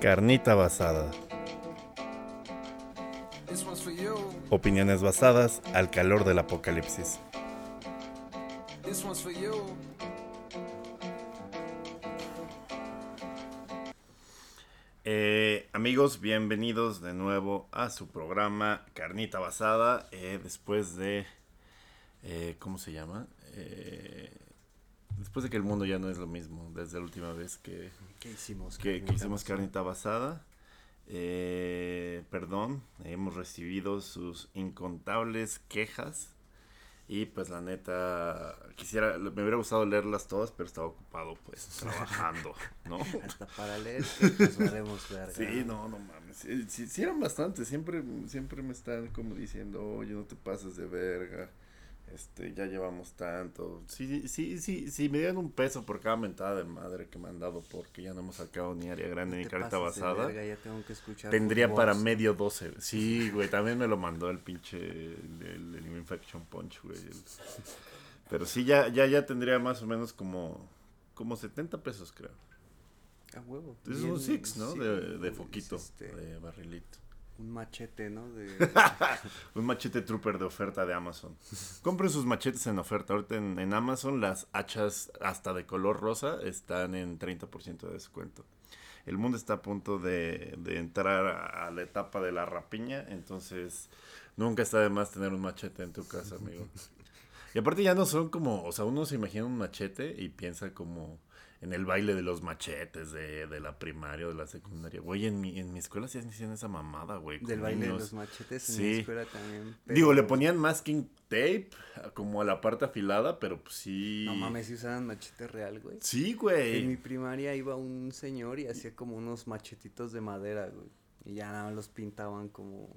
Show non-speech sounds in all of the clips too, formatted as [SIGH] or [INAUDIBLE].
Carnita basada. Opiniones basadas al calor del apocalipsis. Eh, amigos, bienvenidos de nuevo a su programa Carnita Basada. eh, después de. eh, ¿Cómo se llama? Eh, después de que el mundo ya no es lo mismo, desde la última vez que, ¿Qué hicimos? que, que hicimos carnita basada. Eh, perdón, hemos recibido sus incontables quejas. Y pues la neta, quisiera, me hubiera gustado leerlas todas, pero estaba ocupado pues [LAUGHS] trabajando, ¿no? Hasta [LAUGHS] para leer pues valemos verga. Sí, no, no mames. Sí, sí, sí eran bastantes. Siempre, siempre me están como diciendo, oye, no te pases de verga. Este, ya llevamos tanto. Sí, sí, sí, sí, me dieron un peso por cada mentada de madre que me han dado porque ya no hemos sacado ni área grande ni carta basada. verga, ya tengo que escuchar Tendría para voz. medio 12. Sí, güey, también me lo mandó el pinche el, el- el Infection Punch, güey. el- Pero sí, ya, ya, ya tendría más o menos como, como 70 pesos, creo. A huevo. Es un six, ¿no? sí, de, de foquito, este, de barrilito. Un machete, ¿no? De... [LAUGHS] Un machete trooper de oferta de Amazon. Compren sus machetes en oferta. Ahorita en, en Amazon las hachas hasta de color rosa están en 30% de descuento. El mundo está a punto de, de entrar a, a la etapa de la rapiña, entonces nunca está de más tener un machete en tu casa, amigo. [LAUGHS] Y aparte ya no son como, o sea, uno se imagina un machete y piensa como en el baile de los machetes de, de la primaria o de la secundaria. Güey, en mi, en mi escuela sí hacían esa mamada, güey. Del baile de los machetes en Sí. mi escuela también. Digo, le ponían masking tape como a la parte afilada, pero pues sí. No mames, si usaban machete real, güey. Sí, En mi güey. primaria iba un señor y hacía como unos machetitos de madera, güey. Y ya nada los pintaban como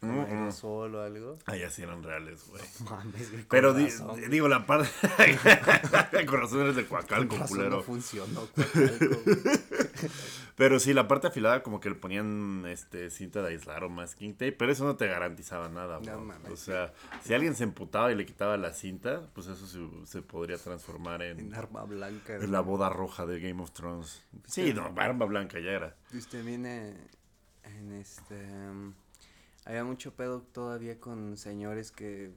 Mm, mm. aerosol o algo. Ay, así eran reales, güey. Mames, güey. Pero di- razón, güey. digo, la parte. [LAUGHS] Con razón eres de Coacalco, Con culero. no funcionó. Coacalco, güey. [LAUGHS] Pero sí, la parte afilada, como que le ponían este cinta de aislar o masking tape, pero eso no te garantizaba nada, No güey. mames. O sea, si alguien se emputaba y le quitaba la cinta, pues eso se, se podría transformar en, En arma blanca. en la boda roja de Game of Thrones. Sí, no, barba blanca ya era. Usted viene en este... mm, había mucho pedo todavía con señores que...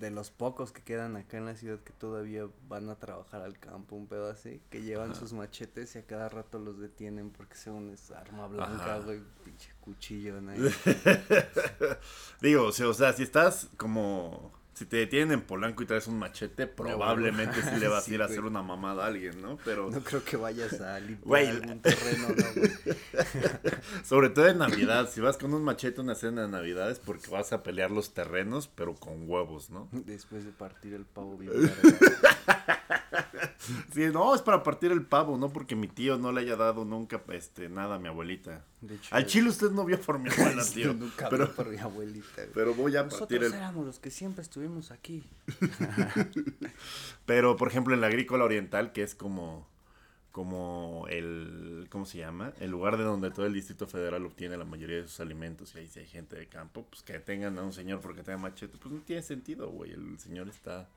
De los pocos que quedan acá en la ciudad que todavía van a trabajar al campo, un pedo así, que llevan Ajá. sus machetes y a cada rato los detienen porque según es arma blanca, güey, pinche cuchillo, ¿no? [LAUGHS] [LAUGHS] Digo, o sea, si estás como. Si te detienen en Polanco y traes un machete, probablemente sí le vas Sí, a ir a hacer una mamada a alguien, ¿no? Pero. No creo que vayas a limpiar Güey, algún terreno, ¿no, güey? [LAUGHS] Sobre todo en Navidad. Si vas con un machete a una cena de Navidad es porque vas a pelear los terrenos, pero con huevos, ¿no? Después de partir el pavo bien. [LAUGHS] [LAUGHS] Sí, no, es para partir el pavo, no porque mi tío no le haya dado nunca este, nada a mi abuelita. De hecho, Al chile usted no vio por mi [LAUGHS] abuela, tío. Nunca Pero, vi por mi abuelita, güey. pero voy a partir Nosotros el éramos los que siempre estuvimos aquí. [LAUGHS] Pero, por ejemplo, en la agrícola oriental, que es como, como el, ¿cómo se llama? El lugar de donde todo el Distrito Federal obtiene la mayoría de sus alimentos y ahí si hay gente de campo, pues que tengan a un señor porque tenga machete, pues no tiene sentido, güey. El señor está,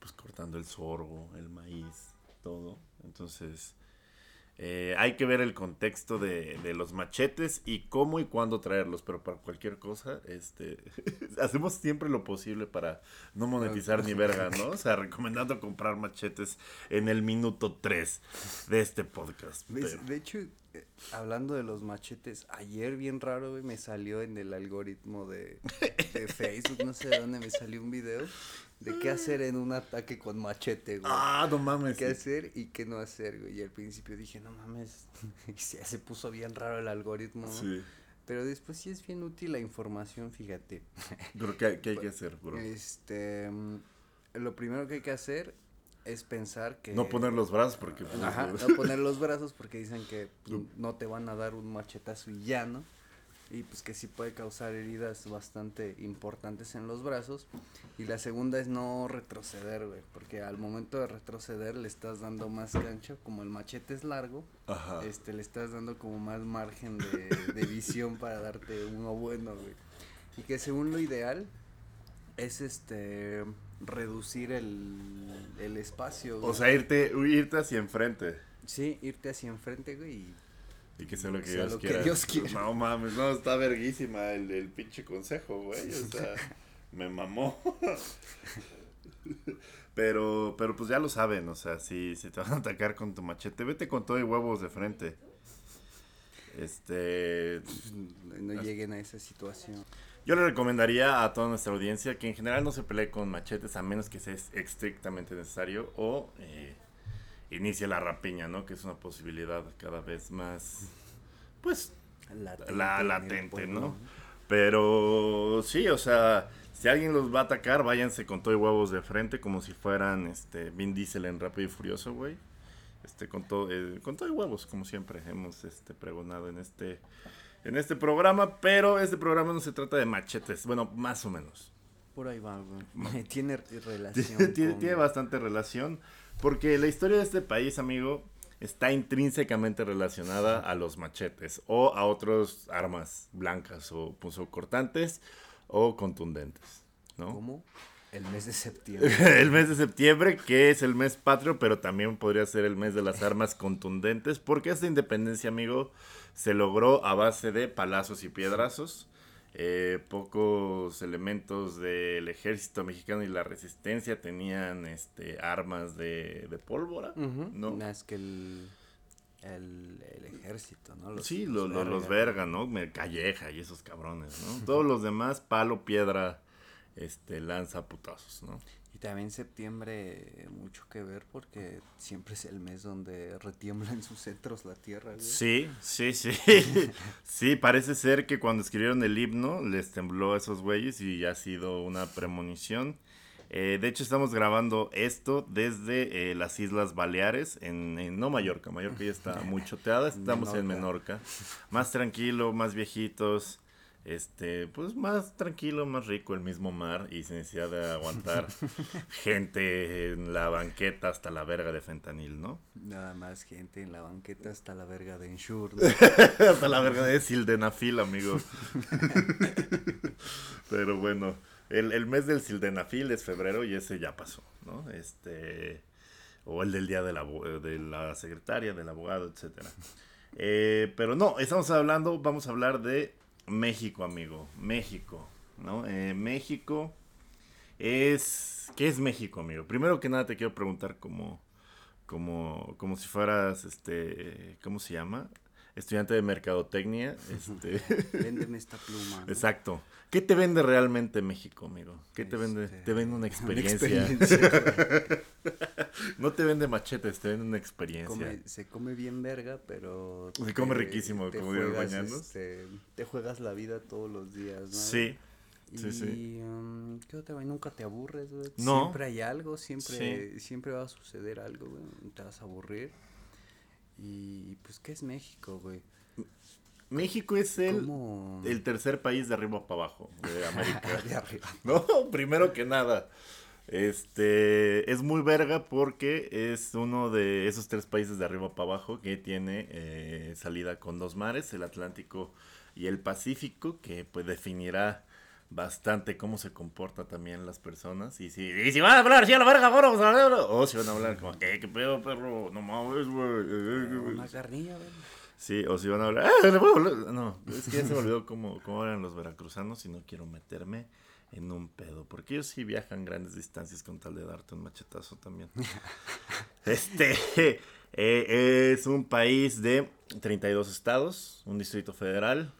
pues, cortando el sorgo, el maíz, todo. Entonces, eh, hay que ver el contexto de, de los machetes y cómo y cuándo traerlos, pero para cualquier cosa, este, [LAUGHS] hacemos siempre lo posible para no monetizar ni verga, ¿no? O sea, recomendando comprar machetes en el minuto 3 de este podcast. Pero- De hecho, eh, hablando de los machetes, ayer bien raro, me salió en el algoritmo de, de Facebook, no sé de dónde me salió un video de qué hacer en un ataque con machete, güey. Ah, no mames. qué hacer y qué no hacer, güey. Y al principio dije, no mames, [LAUGHS] y ya se puso bien raro el algoritmo, ¿no? Sí. Pero después sí es bien útil la información, fíjate. [LAUGHS] Pero ¿qué, qué hay que hacer, bro? Este, mm, lo primero que hay que hacer es pensar que... No poner los brazos porque... pues, Ajá, no poner los brazos porque dicen que [LAUGHS] pues, no te van a dar un machetazo y ya, ¿no? Y pues que sí puede causar heridas bastante importantes en los brazos. Y la segunda es no retroceder, güey, porque al momento de retroceder le estás dando más cancha, como el machete es largo, Ajá. este le estás dando como más margen de, de visión para darte uno bueno, güey. Y que según lo ideal es este reducir el, el espacio. O güey. sea, irte, irte hacia enfrente. Sí, irte hacia enfrente, güey, y Y que sea lo que, Sea Dios, lo que quiera. Dios quiera. No mames, no, está verguísima el, el pinche consejo, güey. O [LAUGHS] sea, me mamó. Pero, pero pues ya lo saben, o sea, si, si te van a atacar con tu machete, vete con todo y huevos de frente. Este, No lleguen a esa situación. yo le recomendaría a toda nuestra audiencia que en general no se pelee con machetes a menos que sea estrictamente necesario o eh, inicie la rapiña, ¿no? Que es una posibilidad cada vez más, pues, Latente la latente, ¿no? Pero sí, o sea, si alguien los va a atacar, váyanse con todo y huevos de frente como si fueran este Vin Diesel en Rápido y Furioso, güey. Este con todo eh, con todo y huevos como siempre hemos este pregonado en este en este programa, pero este programa no se trata de machetes, bueno, más o menos. Por ahí va, güey. [LAUGHS] Tiene relación. [LAUGHS] Tiene, tiene- con- tiene bastante relación porque la historia de este país, amigo, está intrínsecamente relacionada a los machetes o a otras armas blancas o cortantes o contundentes, ¿no? ¿Cómo? El mes de septiembre. [LAUGHS] el mes de septiembre, que es el mes patrio, pero también podría ser el mes de las armas contundentes, porque esta independencia, amigo, se logró a base de palazos y piedrazos. Eh, pocos elementos del ejército mexicano y la resistencia tenían este armas de, de pólvora, Ujú. ¿no? Más que el, el, el ejército, ¿no? Los- sí, lo- lo- los verga. verga, ¿no? Me- Calleja y esos cabrones, ¿no? Todos los demás, palo, piedra, este, lanza, putazos, ¿no? También septiembre, mucho que ver porque siempre es el mes donde retiembla en sus centros la tierra. Sí, sí, sí. [LAUGHS] sí, parece ser que cuando escribieron el himno les tembló a esos güeyes y ha sido una premonición. Eh, de hecho, estamos grabando esto desde eh, las Islas Baleares, en, en- no Mallorca, Mallorca ya está [LAUGHS] muy choteada, estamos en. Menorca. Más tranquilo, más viejitos, este, pues más tranquilo, más rico el mismo mar y sin necesidad de aguantar [LAUGHS] gente en la banqueta hasta la verga de fentanil, ¿no? Nada más gente en la banqueta hasta la verga de Ensure. [LAUGHS] Hasta la verga de sildenafil, amigo. [LAUGHS] Pero bueno, el, el mes del sildenafil es febrero y ese ya pasó, ¿no? Este. O el del día de la, de la secretaria, del abogado, etcétera. Eh, pero no, estamos hablando, vamos a hablar de México, amigo. México, ¿no? Eh, México es. ¿Qué es México, amigo? Primero que nada te quiero preguntar como. Como, como si fueras, este, ¿cómo se llama? Estudiante de mercadotecnia. [LAUGHS] Este, Véndeme esta pluma. ¿no? exacto. ¿Qué te vende realmente México, amigo? ¿Qué te vende? Este, Te vende una [LAUGHS] Una experiencia. [LAUGHS] no te vende machetes, te vende una experiencia. Come- se come bien verga, pero... Se come riquísimo, como diría el juegas, este, te juegas la vida todos los días, ¿no? Sí, Y, sí, sí. um, ¿qué otra? Nunca te aburres, güey. No. Siempre hay algo, siempre, siempre va a suceder algo, güey. Te vas a aburrir. Y pues, ¿qué es México, güey? México es el, ¿Cómo? el tercer país de arriba para abajo de [LAUGHS] América. de arriba. [LAUGHS] No, primero que nada. Este es muy verga porque es uno de esos tres países de arriba para abajo que tiene eh, salida con dos mares, el Atlántico y el Pacífico, que pues definirá bastante cómo se comporta también las personas. Y si, y si van a hablar así a la verga, vamos a hablar. O si van a hablar como, ¿qué, qué pedo, perro? No mames, güey. Una carnilla, güey. Sí, o si van a hablar, "Ah, le voy a hablar". No, es que ya se me olvidó cómo, cómo eran los veracruzanos y no quiero meterme en un pedo. Porque ellos sí viajan grandes distancias con tal de darte un machetazo también. [LAUGHS] este eh, es un país de 32 estados, un distrito federal.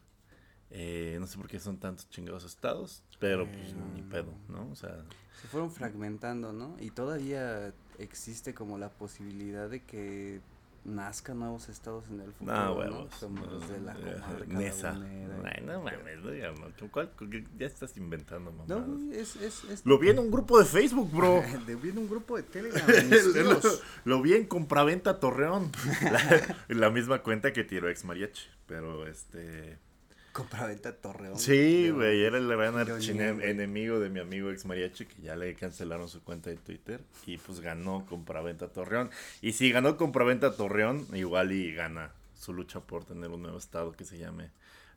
eh, no sé por qué son tantos chingados estados, pero pues ni pedo, ¿no? O sea, Se fueron fragmentando, ¿no? Y todavía existe como la posibilidad de que nazcan nuevos estados en el futuro, no, ¿no? huevos. Como los de la comarca Nesa. Ay, no mames, no, ya, no, ¿cuál- ya estás inventando, mamá. No, es, es, es... Lo vi en un grupo de Facebook, bro. [LAUGHS] De viendo un grupo de Telegram. [LAUGHS] lo, lo vi en Compraventa Torreón. [LAUGHS] La, la misma cuenta que tiró ex mariachi. Pero este. Compraventa Torreón. Sí, güey. Era el gran enemigo de mi amigo ex mariachi. Que ya le cancelaron su cuenta de Twitter. Y pues ganó Compraventa Torreón. Y si ganó Compraventa Torreón, igual y gana su lucha por tener un nuevo estado que se llame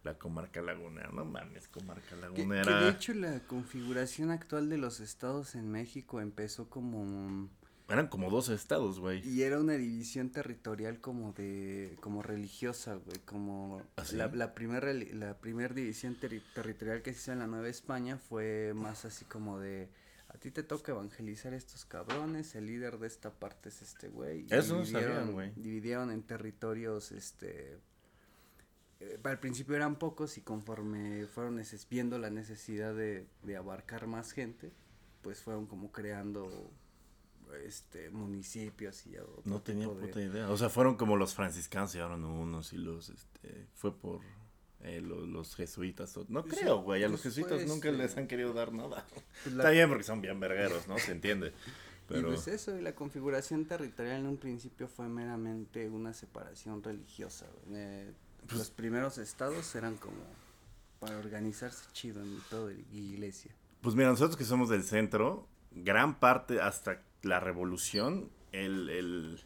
la Comarca Lagunera. No mames, Comarca Que, que Lagunera. de hecho la configuración actual de los estados en México empezó como Eran como 12 estados, güey. Y era una división territorial como de, como religiosa, güey, como ¿Ah, sí? la, la primera la primer división terri- territorial que se hizo en la Nueva España fue más así como de, a ti te toca evangelizar a estos cabrones, el líder de esta parte es este güey. Eso no sabía, dividieron- güey. Dividieron en territorios, este, eh, al principio eran pocos y conforme fueron viendo la necesidad de, de abarcar más gente, pues fueron como creando este municipios y otro No tenía de- puta idea. O sea, fueron como los franciscanos llevaron unos y los, este, fue por eh, los, los jesuitas. No Pues creo, güey. A los pues jesuitas nunca este, les han querido dar nada. pues, la- Está bien porque son bien vergueros, ¿no? Se entiende. [LAUGHS] Y Pero pues eso, y la configuración territorial en un principio fue meramente una separación religiosa. Eh, los primeros estados eran como para organizarse chido en toda la iglesia. Pues mira, nosotros que somos del centro, gran parte hasta la revolución, el, el-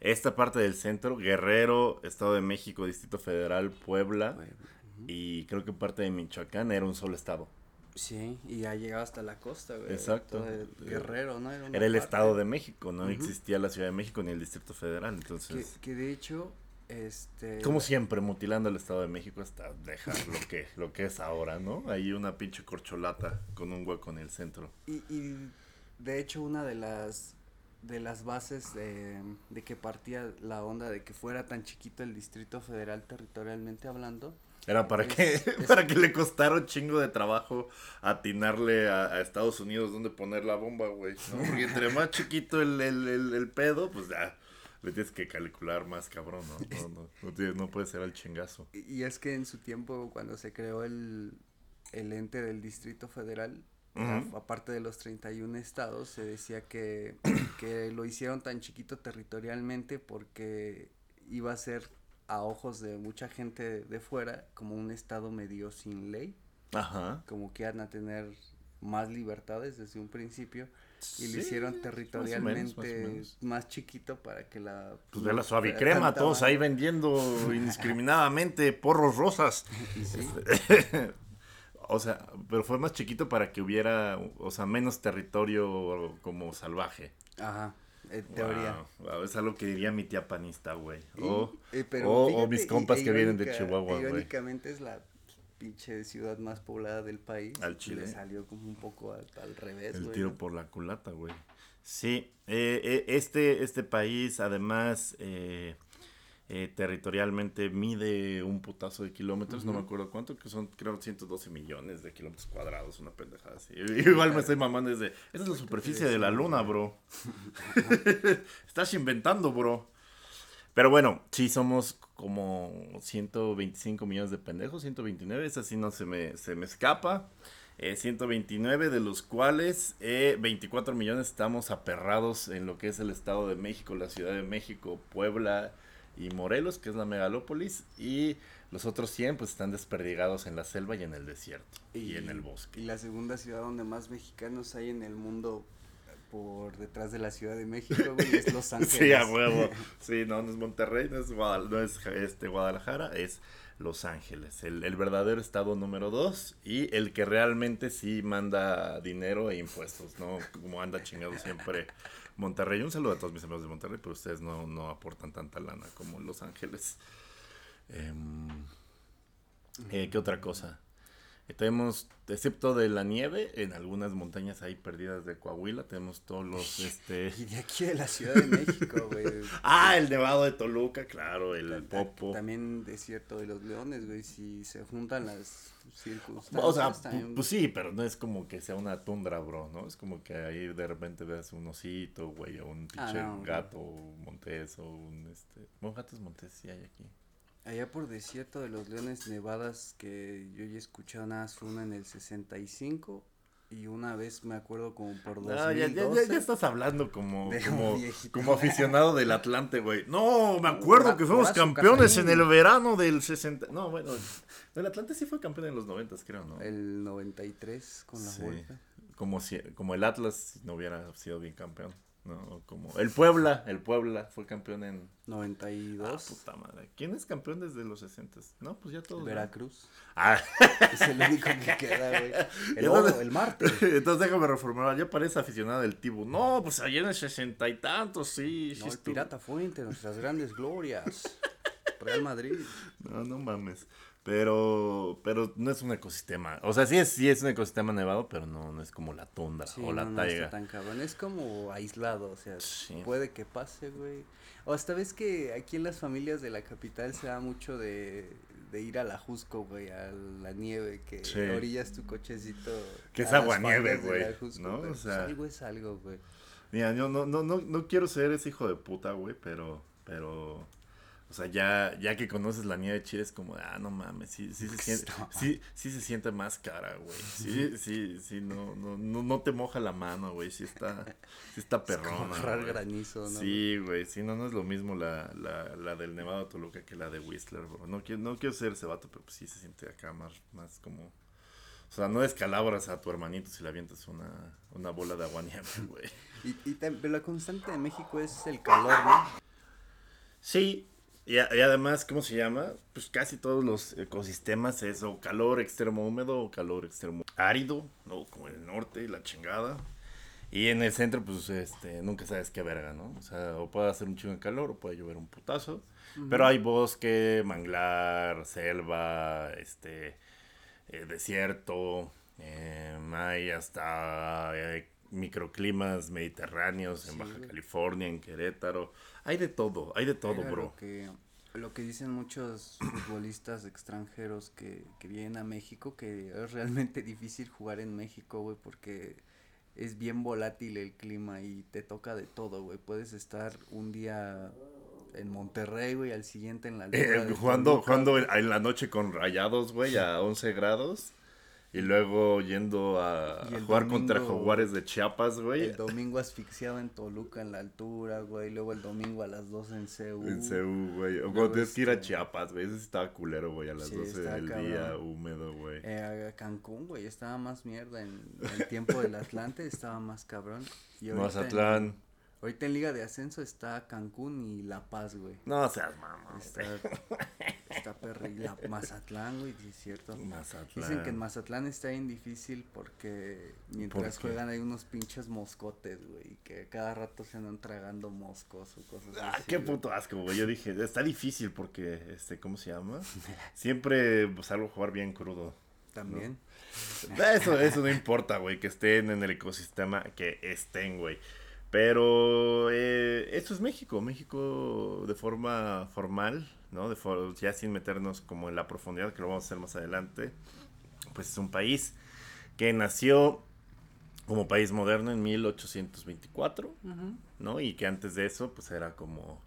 esta parte del centro, Guerrero, Estado de México, Distrito Federal, Puebla Güey, ujú. y creo que parte de Michoacán era un solo estado. Sí, y ha llegado hasta la costa, güey. Exacto. el Guerrero, ¿no? una Era el parte Estado de México, no Ujú. existía la Ciudad de México ni el Distrito Federal, Que, entonces... que de hecho, este... Como siempre, mutilando el Estado de México hasta dejar lo que, [LAUGHS] lo que es ahora, ¿no? Ahí una pinche corcholata con un hueco en el centro. Y, y de hecho una de las de las bases de, de que partía la onda de que fuera tan chiquito el Distrito Federal territorialmente hablando, Era para Es- que, es- [LAUGHS] para que le costara un chingo de trabajo atinarle a, a Estados Unidos dónde poner la bomba, güey. ¿no? Porque entre más chiquito el, el, el, el pedo, pues ya le tienes que calcular más cabrón, ¿no? No, no, no, tienes- no puede ser al chingazo. y, es que en su tiempo cuando se creó el, el ente del Distrito Federal, aparte de los 31 estados, se decía que, [COUGHS] que lo hicieron tan chiquito territorialmente porque iba a ser a ojos de mucha gente de fuera como un estado medio sin ley. Ajá. como que iban a tener más libertades desde un principio y lo hicieron más o menos, territorialmente más chiquito para que la Pues ve la suave crema, todos ahí vendiendo [LAUGHS] indiscriminadamente porros rosas. [LAUGHS] O sea, pero fue más chiquito para que hubiera, o sea, menos territorio como salvaje. ajá, en teoría. Wow, wow, es algo que diría mi tía panista, güey. O, eh, o- o mis compas e que vienen de Chihuahua, güey. Irónicamente es la pinche ciudad más poblada del país. Al chile. Le salió como un poco al, al revés, el güey, tiro ¿no? por la culata, güey. Sí, eh, eh, este, este país además eh, eh, territorialmente mide un putazo de kilómetros, no me acuerdo cuánto, que son creo 112 millones de kilómetros cuadrados, una pendejada así. [LAUGHS] Igual me estoy mamando desde, esa es la superficie de la luna, bro. [LAUGHS] [LAUGHS] Estás inventando, bro. Pero bueno, sí somos como 125 millones de pendejos, 129, esa sí no se me, se me escapa. Eh, 129 de los cuales eh, 24 millones estamos aperrados en lo que es el Estado de México, la Ciudad de México, Puebla y Morelos, que es la megalópolis, y los otros 100 pues están desperdigados en la selva y en el desierto y, en el bosque. Y la segunda ciudad donde más mexicanos hay en el mundo por detrás de la Ciudad de México, güey, es Los Ángeles. [LAUGHS] Sí, a huevo. Sí, no, no es Monterrey, no es, Guadal- no es este, Guadalajara, es Los Ángeles. El, el verdadero estado número dos y el que realmente sí manda dinero e impuestos, ¿no? Como anda chingado siempre Monterrey. Un saludo a todos mis amigos de Monterrey, pero ustedes no, no aportan tanta lana como Los Ángeles. Em, eh, ¿Qué otra cosa? Tenemos, excepto de la nieve, en algunas montañas ahí perdidas de Coahuila, tenemos todos los, [LAUGHS] este... Y de aquí de la Ciudad de México, güey. [LAUGHS] Ah, el Nevado de Toluca, claro, el Ta- ta- Popo. También desierto de los leones, güey. Si se juntan las circunstancias. O sea, también- pu- pues sí, pero no es como que sea una tundra, bro, ¿no? Es como que ahí de repente veas un osito, güey, o un Ah, pinche no, güey. gato montés, o un, este... Bueno, gatos montés sí hay aquí. Allá por desierto de los leones nevadas que yo ya he escuchado nada más una en el 65 y una vez me acuerdo como por 2012. No, ya, ya, ya, ya estás hablando como, como, [LAUGHS] aficionado del Atlante, güey. No, me acuerdo que fuimos campeones en el verano del 60... No, bueno, el Atlante sí fue campeón en los 90, creo, ¿no? El 93 con la Sí. Volpe. Como, si, como el Atlas no hubiera sido bien campeón. No, como el Puebla, el Puebla fue campeón en 92. Ah, puta madre. ¿Quién es campeón desde los 60? No, pues ya todos. Veracruz. Ah, [LAUGHS] Es el único que queda, güey. El Ya oro, el Marte. [LAUGHS] entonces déjame reformular. Ya parece aficionado del Tibu. No, pues ayer en el sesenta y tantos, sí. sí No, el estuvo. Pirata Fuente, nuestras grandes glorias. Real Madrid. No, no mames. Pero, pero no es un ecosistema. O sea, sí es, sí es un ecosistema nevado, pero no, no es como la tundra Sí, o la no, no taiga. está tan cabrón. Es como aislado, o sea, Sí. puede que pase, güey. O hasta ves que aquí en las familias de la capital se da mucho de, de ir a la Jusco, güey, a la nieve, que Sí. orillas tu cochecito. Que es aguanieve, güey, ¿no? O sea- algo es algo, güey. Mira, yo no, no, no, no quiero ser ese hijo de puta, güey, pero, pero, o sea, ya, ya que conoces la nieve de Chile es como, ah, no mames, sí, sí se siente, sí, sí se siente más cara, güey, [LAUGHS] sí, sí, sí, no, no, no, no te moja la mano, güey, sí está, sí está Es como perrona, güey. granizo, ¿no? Sí, güey, sí, no, no es lo mismo la, la, la del Nevado Toluca que la de Whistler, bro. No quiero, no quiero ser ese vato, pero pues sí se siente acá más, más como... O sea, no descalabras a tu hermanito si le avientas una, una bola de agua nieve, güey. [LAUGHS] Y, y la constante de México es el calor, ¿no? Sí, y, a- y además, ¿cómo se llama? Pues casi todos los ecosistemas es o calor extremo húmedo o calor extremo árido, ¿no? Como en el norte la chingada. Y en el centro, pues, este, nunca sabes qué verga, ¿no? O sea, o puede hacer un chingo de calor o puede llover un putazo. Pero hay bosque, manglar, selva, este, eh, desierto, eh, hay hasta eh, microclimas mediterráneos en Sí, Baja. California, en Querétaro. Hay de todo, hay de todo, bro. Lo que, lo que dicen muchos futbolistas extranjeros que, que vienen a México, que es realmente [LAUGHS] difícil jugar en México, güey, porque es bien volátil el clima y te toca de todo, güey. Puedes estar un día en Monterrey, güey, al siguiente en la Eh, jugando jugando en la noche con rayados, güey, a 11 grados. Y luego yendo a, el jugar contra domingo- Jaguares de Chiapas, güey. El domingo asfixiado en Toluca en la altura, güey. Luego el domingo a las 12 en Seúl. En Ceú, güey. O cuando tienes que ir a este- Chiapas, güey. Ese estaba culero, güey, a las Sí, 12 estaba del cabrón. día, húmedo, güey. Eh, a Cancún, güey, estaba más mierda en el tiempo del Atlante, estaba más cabrón. Y [LAUGHS] Mazatlán. En, ahorita en Liga de Ascenso está Cancún y La Paz, güey. No seas mamá. Está, está perri. La Mazatlán, güey, sí es cierto. Mazatlán. Dicen que en Mazatlán está bien difícil porque mientras juegan hay unos pinches moscotes, güey, y que cada rato se andan tragando moscos o cosas Ah, así. qué güey. puto asco, güey. Yo dije, está difícil porque, este, ¿cómo se llama? [LAUGHS] Siempre pues, salgo a jugar bien crudo. También. Eso, eso no importa, güey, que estén en el ecosistema que estén, güey. Pero eh, eso es México, México de forma formal, ¿no? De for- ya sin meternos como en la profundidad que lo vamos a hacer más adelante. Pues es un país que nació como país moderno en 1824, Ujú. ¿no? Y que antes de eso, pues era como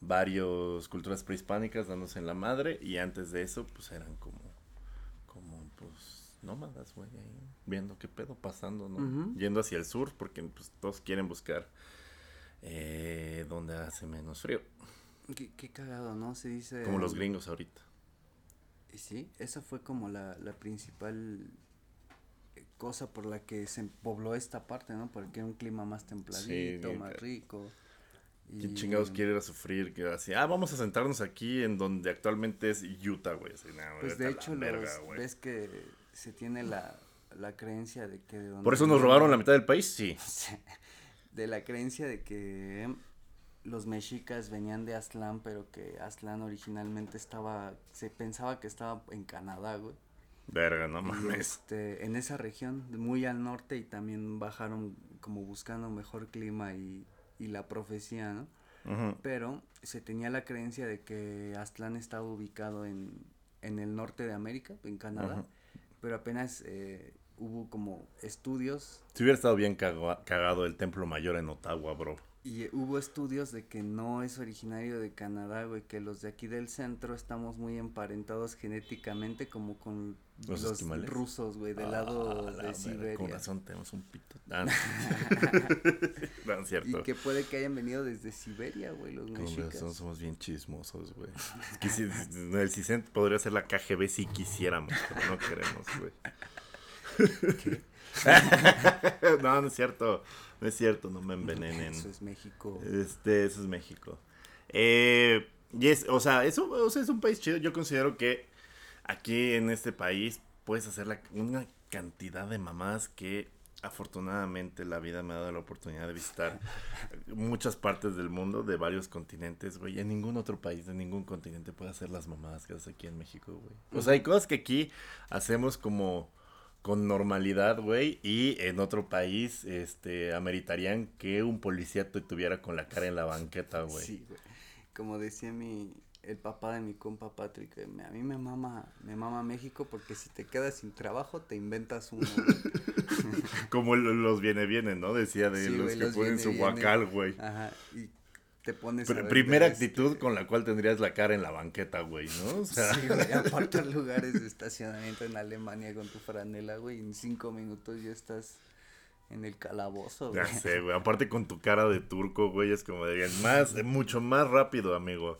varios culturas prehispánicas dándose en la madre y antes de eso, pues eran como, nómadas, güey, ahí viendo qué pedo pasando, ¿no? Yendo hacia el sur porque, pues, todos quieren buscar eh, donde hace menos frío, Qué, qué cagado, ¿no? Se dice... como los gringos ahorita. Y sí, esa fue como la, la principal cosa por la que se pobló esta parte, ¿no? Porque era un clima más templadito, más rico. ¿Quién chingados quiere ir a sufrir? Que así, ah, vamos a sentarnos aquí en donde actualmente es Utah, güey. Así, nah, Pues de hecho, verga, los, ves que se tiene la, la creencia de que... de donde Por eso nos robaron la mitad del país, [LAUGHS] sí. De la creencia de que los mexicas venían de Aztlán, pero que Aztlán originalmente estaba... Se pensaba que estaba en Canadá, güey. Verga, no Y, mames. este, en esa región, muy al norte, y también bajaron como buscando mejor clima y, y la profecía, ¿no? Pero se tenía la creencia de que Aztlán estaba ubicado en, en el norte de América, en Canadá, Ajá. Pero apenas eh, hubo como estudios Si hubiera estado bien caga- cagado el templo mayor en Ottawa, bro. y eh, hubo estudios de que no es originario de Canadá, güey, que los de aquí del centro estamos muy emparentados genéticamente como con ¿Los rusos, güey, del Ah, lado la de Siberia. Con razón tenemos un pito. Ah, [LAUGHS] no. [LAUGHS] no, es cierto. Y que puede que hayan venido desde Siberia, güey, los Con mexicas. razón somos bien chismosos, güey. Es que si- el CISEN podría ser la KGB si quisiéramos, pero no queremos, güey. [LAUGHS] no, no es cierto. No es cierto, no me envenenen. Eso es México. Este, eso es México. Eh, y es, o sea, eso, o sea, es un país chido. Yo considero que aquí en este país puedes hacer la, una cantidad de mamás que afortunadamente la vida me ha dado la oportunidad de visitar muchas partes del mundo, de varios continentes, güey. En ningún otro país, de ningún continente puede hacer las mamadas que haces aquí en México, güey. O sea, hay cosas que aquí hacemos como con normalidad, güey, y en otro país, este, ameritarían que un policía te tuviera con la cara en la banqueta, güey. Sí, güey. Como decía mi, el papá de mi compa Patrick, eh, a mí me mama, me mama México porque si te quedas sin trabajo te inventas uno. [LAUGHS] Como los viene viene, ¿no? Decía de Sí, los que los ponen viene, su guacal, güey. Ajá, y te pones ver primera este- actitud con la cual tendrías la cara en la banqueta, güey, ¿no? O sea, Sí, güey, [LAUGHS] apartar lugares de estacionamiento en Alemania con tu franela, güey, en cinco minutos ya estás en el calabozo, ya güey. [LAUGHS] sé, güey. Aparte con tu cara de turco, güey, es como dirían, más, mucho más rápido, amigo.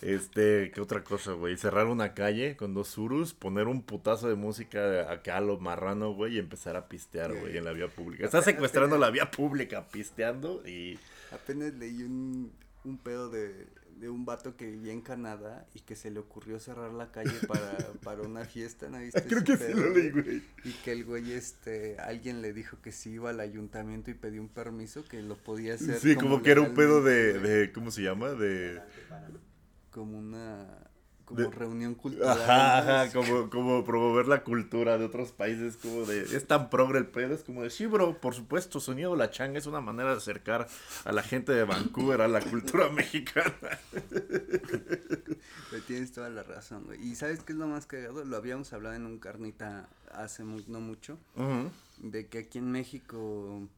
Este, ¿qué otra cosa, güey? Cerrar una calle con dos surus, poner un putazo de música acá a lo marrano, güey, y empezar a pistear, güey, en la vía pública. Estás secuestrando la vía pública, pisteando y... Apenas leí un, un pedo de, de un vato que vivía en Canadá y que se le ocurrió cerrar la calle para, [LAUGHS] para una fiesta, ¿no viste? Creo que sí lo leí, güey. Y que el güey, este, alguien le dijo que si iba al ayuntamiento y pedía un permiso, que lo podía hacer. Sí, como que era un pedo de, de, ¿cómo se llama? De... Como una, como de- reunión cultural. Ajá, ajá, como, como promover la cultura de otros países, como de, es tan progre el pedo, es como de, sí, bro, por supuesto, sonido la changa es una manera de acercar a la gente de Vancouver a la cultura [LAUGHS] mexicana. Tienes toda la razón, güey. Y ¿sabes qué es lo más cagado? Lo habíamos hablado en un carnita hace mu- no mucho. Ujú. de que aquí en México,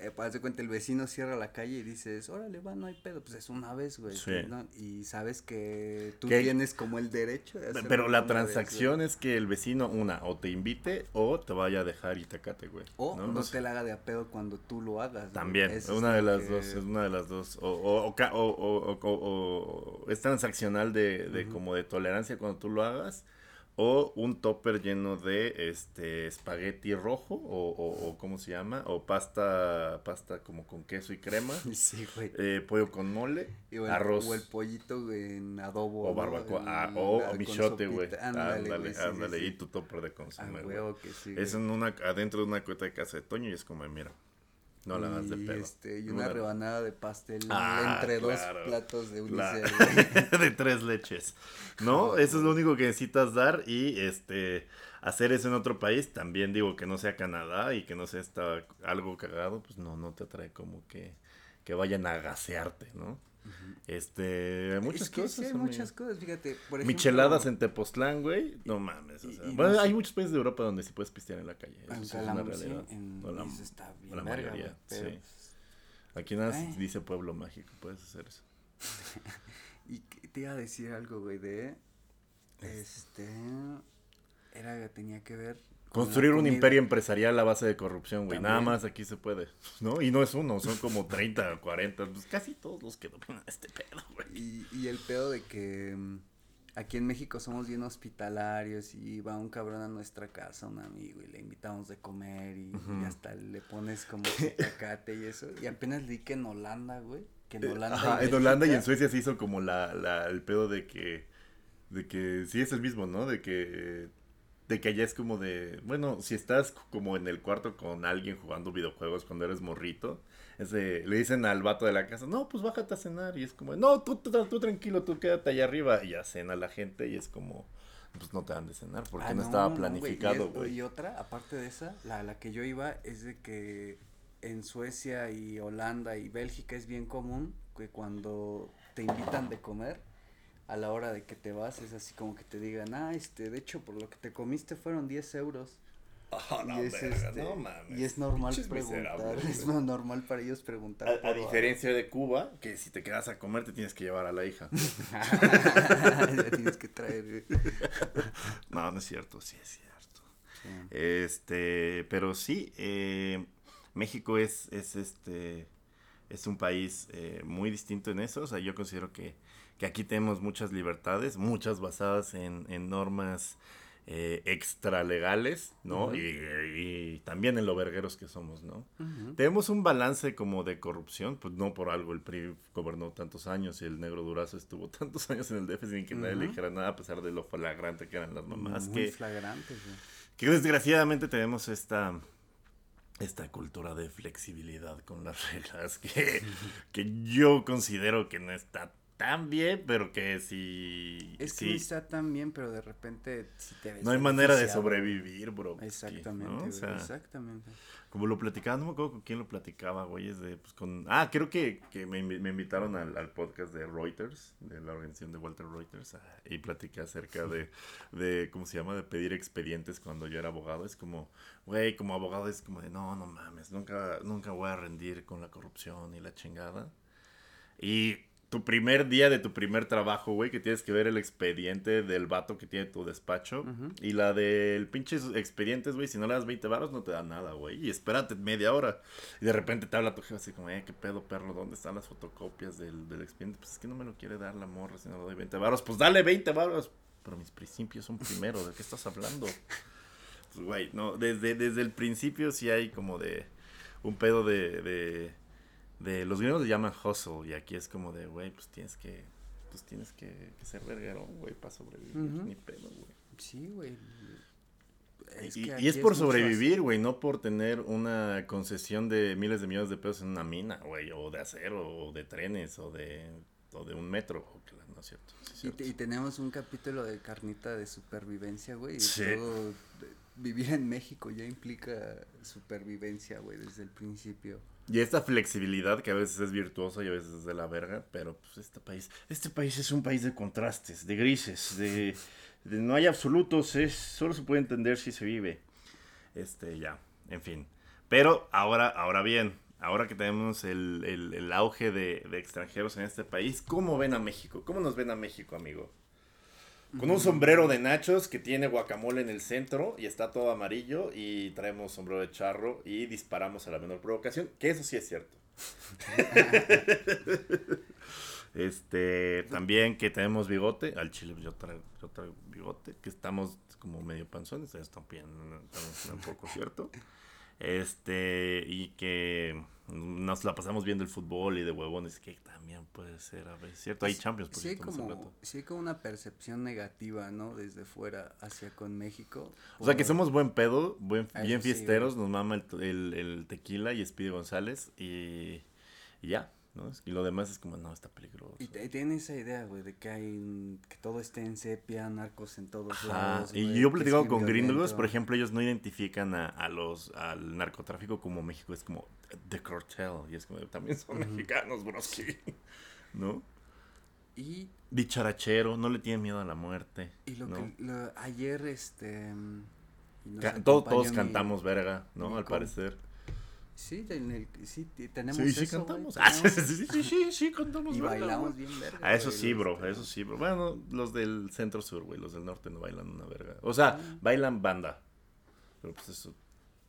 eh, haz de cuenta, el vecino cierra la calle y dices, órale, va, no hay pedo, pues es una vez, güey. Sí. ¿no? Y sabes que tú tienes como el derecho de hacerlo Pero la vez, transacción es que el vecino, una, o te invite o te vaya a dejar y te acate, güey. O no, te la haga de a pedo cuando tú lo hagas. También, es una de las que- dos, es una de las dos. O, o, o, o, o- o- o- o es transaccional de, de como de tolerancia cuando tú lo hagas. O un topper lleno de este espagueti rojo, o, o, o ¿cómo se llama? O pasta, pasta como con queso y crema. [LAUGHS] Sí, güey. eh, pollo con mole, Y o el, arroz. O el pollito güey, en adobo. o barbacoa, ah, o con michote, güey. Ándale, Ándale, güey, sí, sí, ándale, sí. y tu topper de Ah, consomé, güey. huevo que sí. Es güey. en una, adentro de una cueta de casa de Toño y es como, mira, no la hagas de pedo. Este, y una rebanada de pastel Ah, entre claro. dos platos de unicel. [LAUGHS] de tres leches. ¿No? Eso es lo único que necesitas dar y este hacer eso en otro país, también digo que no sea Canadá y que no sea esta, algo cagado, pues no, no te atrae como que, que vayan a gasearte, ¿no? Este, muchas Es que cosas. sí hay muchas cosas, fíjate. Por ejemplo, Micheladas en Tepoztlán, güey. No mames. O y- sea, y bueno, no hay muchos países de Europa donde sí puedes pistear en la calle. Eso En sí es una sí, realidad. en- No, la- eso está bien la verga, mayoría, güey, pero, sí. Aquí nada dice pueblo mágico, puedes hacer eso. [LAUGHS] Y te iba a decir algo, güey, de... Este... Era, tenía que ver... Construir un imperio empresarial a base de corrupción, güey. Nada más aquí se puede, [LAUGHS] ¿no? Y no es uno, son como 30 o 40, pues casi todos los que dominan este pedo, güey. Y, y el pedo de que mm, aquí en México somos bien hospitalarios y va un cabrón a nuestra casa, un amigo, y le invitamos de comer y, hasta le pones como [LAUGHS] su tacate y eso. Y apenas leí que en Holanda, güey, que en Eh, Holanda. Ajá, en Holanda y en Suecia se hizo como la, la, el pedo de que, de que, sí es el mismo, ¿no? De que, de que allá es como de, bueno, si estás como en el cuarto con alguien jugando videojuegos cuando eres morrito, es de- le dicen al vato de la casa, no, pues bájate a cenar, y es como, no, tú, tú, tú tranquilo, tú quédate allá arriba, y ya cena la gente, y es como, pues no te dan de cenar, porque Ah, no, estaba güey, planificado, Y, güey. y otra, aparte de esa, la, la que yo iba es de que en Suecia y Holanda y Bélgica es bien común que cuando te invitan de comer, a la hora de que te vas, es así como que te digan, ah, este, de hecho, por lo que te comiste fueron 10 euros. [LAUGHS] Ah, y, es, este, y es normal preguntar, [LAUGHS] es normal para ellos preguntar. A, diferencia de Cuba, que si te quedas a comer te tienes que llevar a la hija. [LAUGHS] Ya tienes que traer. No, no es cierto, sí es cierto. Sí. Este, pero sí, eh, México es, es este, es un país eh, muy distinto en eso. O sea, yo considero que, que aquí tenemos muchas libertades, muchas basadas en, en normas eh, extralegales, ¿no? y, también en lo vergueros que somos, ¿no? Tenemos un balance como de corrupción, pues no por algo el PRI gobernó tantos años y el negro Durazo estuvo [LAUGHS] tantos años en el déficit sin que nadie le dijera nada a pesar de lo flagrante que eran las mamás. Muy que, flagrante, Que desgraciadamente tenemos esta esta cultura de flexibilidad con las [LAUGHS] reglas que, que yo considero que no está tan bien, pero que si... Es que no está tan bien, pero de repente si te ves No hay manera de sobrevivir, bro. Exactamente, exactamente. Como lo platicaba, no me acuerdo con quién lo platicaba, güey, es de, pues con... Ah, creo que, que me, me, invitaron al, al, podcast de Reuters, de la organización de Walter Reuters, ah, y platiqué acerca de, [LAUGHS] de, ¿cómo se llama? De pedir expedientes cuando yo era abogado. Es como, güey, como abogado es como de, no, no mames, nunca, nunca voy a rendir con la corrupción y la chingada. Y tu primer día de tu primer trabajo, güey, que tienes que ver el expediente del vato que tiene tu despacho. Y la del pinche expedientes, güey, si no le das 20 varos no te da nada, güey. Y espérate media hora. Y de repente te habla tu jefe así como, eh, qué pedo, perro, ¿dónde están las fotocopias del, del expediente? Pues es que no me lo quiere dar la morra si no le doy 20 varos. Pues dale 20 varos. Pero mis principios son primero, ¿de qué estás hablando? Pues, güey, no, desde, desde el principio sí hay como de un pedo de de los gringos le llaman hustle y aquí es como de, güey, pues tienes que, pues tienes que, ser verguero, güey, para sobrevivir, ni pedo, güey. Sí, güey. y, es por sobrevivir, güey, no por tener una concesión de miles de millones de pesos en una mina, güey, o de acero, o de trenes, o de, o de un metro, ¿no es cierto? Y, tenemos un capítulo de carnita de supervivencia, güey. Y todo, vivir en México ya implica supervivencia, güey, desde el principio. Y esta flexibilidad que a veces es virtuosa y a veces es de la verga, pero pues este país, este país es un país de contrastes, de grises, de, no hay absolutos, es, solo se puede entender si se vive. Este, ya, en fin. Pero ahora, ahora bien, ahora que tenemos el, el, auge de, de, extranjeros en este país, ¿cómo ven a México? ¿Cómo nos ven a México, amigo? Con un sombrero de nachos que tiene guacamole en el centro y está todo amarillo y traemos sombrero de charro y disparamos a la menor provocación, que eso sí es cierto. [LAUGHS] este, también que tenemos bigote, al chile yo traigo, bigote, que estamos como medio panzones, esto también un poco cierto. Este, y que nos la pasamos viendo el fútbol y de huevones, que también puede ser a veces, ¿cierto? Hay Champions, por sí, hay como, sí hay como una percepción negativa, ¿no? Desde fuera hacia con México. O sea, que somos buen pedo, buen, bien fiesteros, nos mama el, el, tequila y Speedy González y, y ya. ¿No? Y lo demás es como, no, está peligroso. Y tiene esa idea, güey, de que hay, que todo esté en sepia, narcos en todos lados. Y yo he platicado con gringos, por ejemplo, ellos no identifican a, a, los, al narcotráfico como México, es como The Cartel, y es como, también son mexicanos, broski, [LAUGHS] ¿no? Y... Dicharachero, no le tiene miedo a la muerte. Y lo que, ayer, este... todos cantamos verga, ¿no? Al parecer. Sí, en el, sí, tenemos sí, sí, cantamos. Ah, [LAUGHS] sí, sí, sí, sí, cantamos. Y bailamos bien verga. Ah, eso sí, bro, eso sí, bro. Bueno, los del centro sur, güey, los del norte no bailan una verga. O sea, bailan banda. Pero pues eso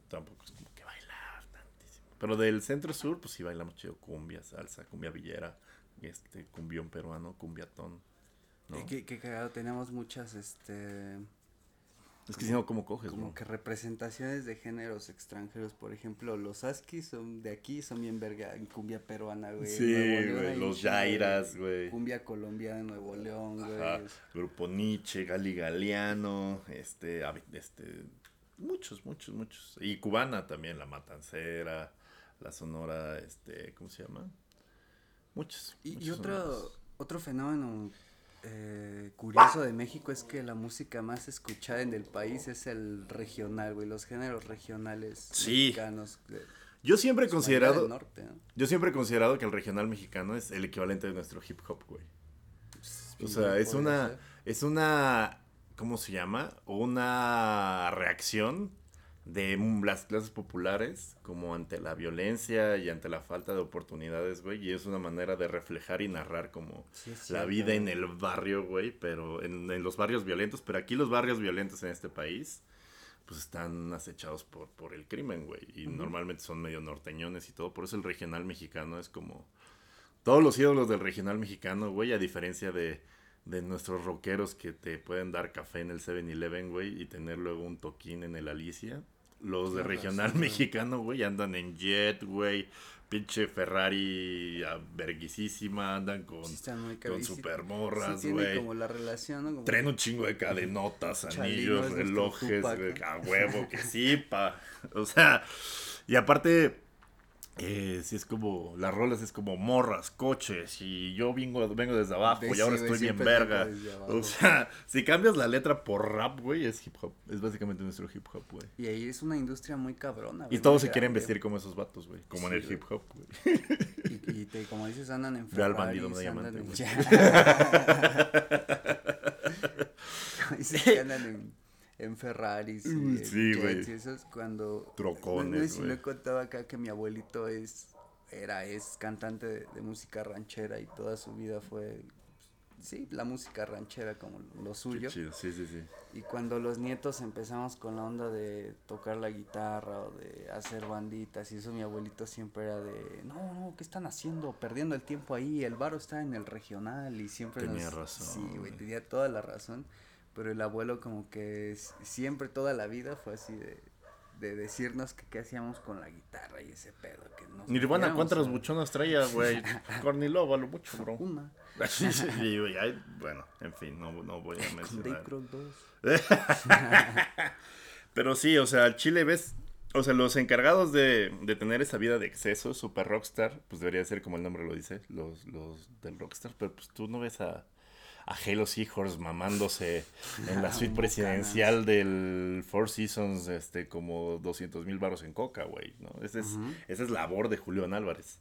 tampoco es como que bailar tantísimo. Pero del centro sur, pues sí bailamos chido cumbia, salsa, cumbia villera, este, cumbión peruano, cumbiatón. ¿no? Qué, qué cagado, tenemos muchas, este es que si no, ¿cómo coges, Como que representaciones de géneros extranjeros, por ejemplo, los Askis son de aquí, son bien verga, en cumbia peruana, güey. Sí, güey, los Jairas, güey. Cumbia colombiana, Nuevo León, güey. Grupo Nietzsche, Gali Galeano, este, este, muchos, muchos, muchos. Y cubana también, La Matancera, La Sonora, este, ¿cómo se llama? Muchos. Y, y otro, otro fenómeno eh, curioso de México es que la música más escuchada en el país es el regional, güey, los géneros regionales mexicanos. yo siempre he considerado, yo siempre he considerado que el regional mexicano es el equivalente de nuestro hip hop, güey. o sea, es una, es una, ¿cómo se llama? Una reacción de las clases populares como ante la violencia y ante la falta de oportunidades, güey, y es una manera de reflejar y narrar como la vida en el barrio, güey, pero en, los barrios violentos, pero aquí los barrios violentos en este país pues están acechados por, por el crimen, güey, y normalmente son medio norteñones y todo, por eso el regional mexicano es como todos los ídolos del regional mexicano, güey, a diferencia de de nuestros rockeros que te pueden dar café en el 7-Eleven, güey, y tener luego un toquín en el Alicia. Los de regional mexicano, güey, andan en jet, güey. Pinche Ferrari ah, verguisísima, andan con, Sí con sí- supermorras, sí güey. como la relación, ¿no? Como- Traen un chingo de cadenotas, anillos, es nuestro relojes, güey, a huevo, que sí, pa. O sea, y aparte, eh, sí es como, las rolas es como morras, coches, y yo vengo, vengo desde abajo, y ahora sí, estoy bien verga. O sea, [LAUGHS] si cambias la letra por rap, güey, es hip hop. Es básicamente nuestro hip hop, güey. Y ahí es una industria muy cabrona. Y güey, todos se quieren vestir como esos vatos, güey. Como en el hip hop, güey. Y, y te, como dices, andan [LAUGHS] en Ferraris, bandido andan diamante, en... Como dices andan en, en Ferraris y sí, güey. jets y eso es cuando... Trocones, no, no sé si lo he contado acá que mi abuelito es... Era, es cantante de, de música ranchera y toda su vida fue... Sí, la música ranchera como lo Qué suyo. chido, sí, sí, sí. Y cuando los nietos empezamos con la onda de tocar la guitarra o de hacer banditas y eso mi abuelito siempre era de, no, no, ¿qué están haciendo? Perdiendo el tiempo ahí, el varo está en el regional y siempre Tenía nos- razón, Sí, güey. tenía toda la razón, pero el abuelo como que siempre toda la vida fue así de, de decirnos que qué hacíamos con la guitarra y ese pedo que nos Nirvana, ¿cuántas buchonas traía, [LAUGHS] güey? Cornilova, lo mucho, bro. Una, Y, bueno, en fin, no, no voy a con mencionar. Croc 2. [LAUGHS] Pero sí, o sea, al Chile ves, o sea, los encargados de, de tener esa vida de exceso, super rockstar, pues debería ser como el nombre lo dice, los, los del rockstar, pero pues tú no ves a, a Halo Seahorse mamándose en la [LAUGHS] suite presidencial del Four Seasons, este, como 200 mil baros en coca, güey, ¿no? Ese es, esa es labor de Julián Álvarez.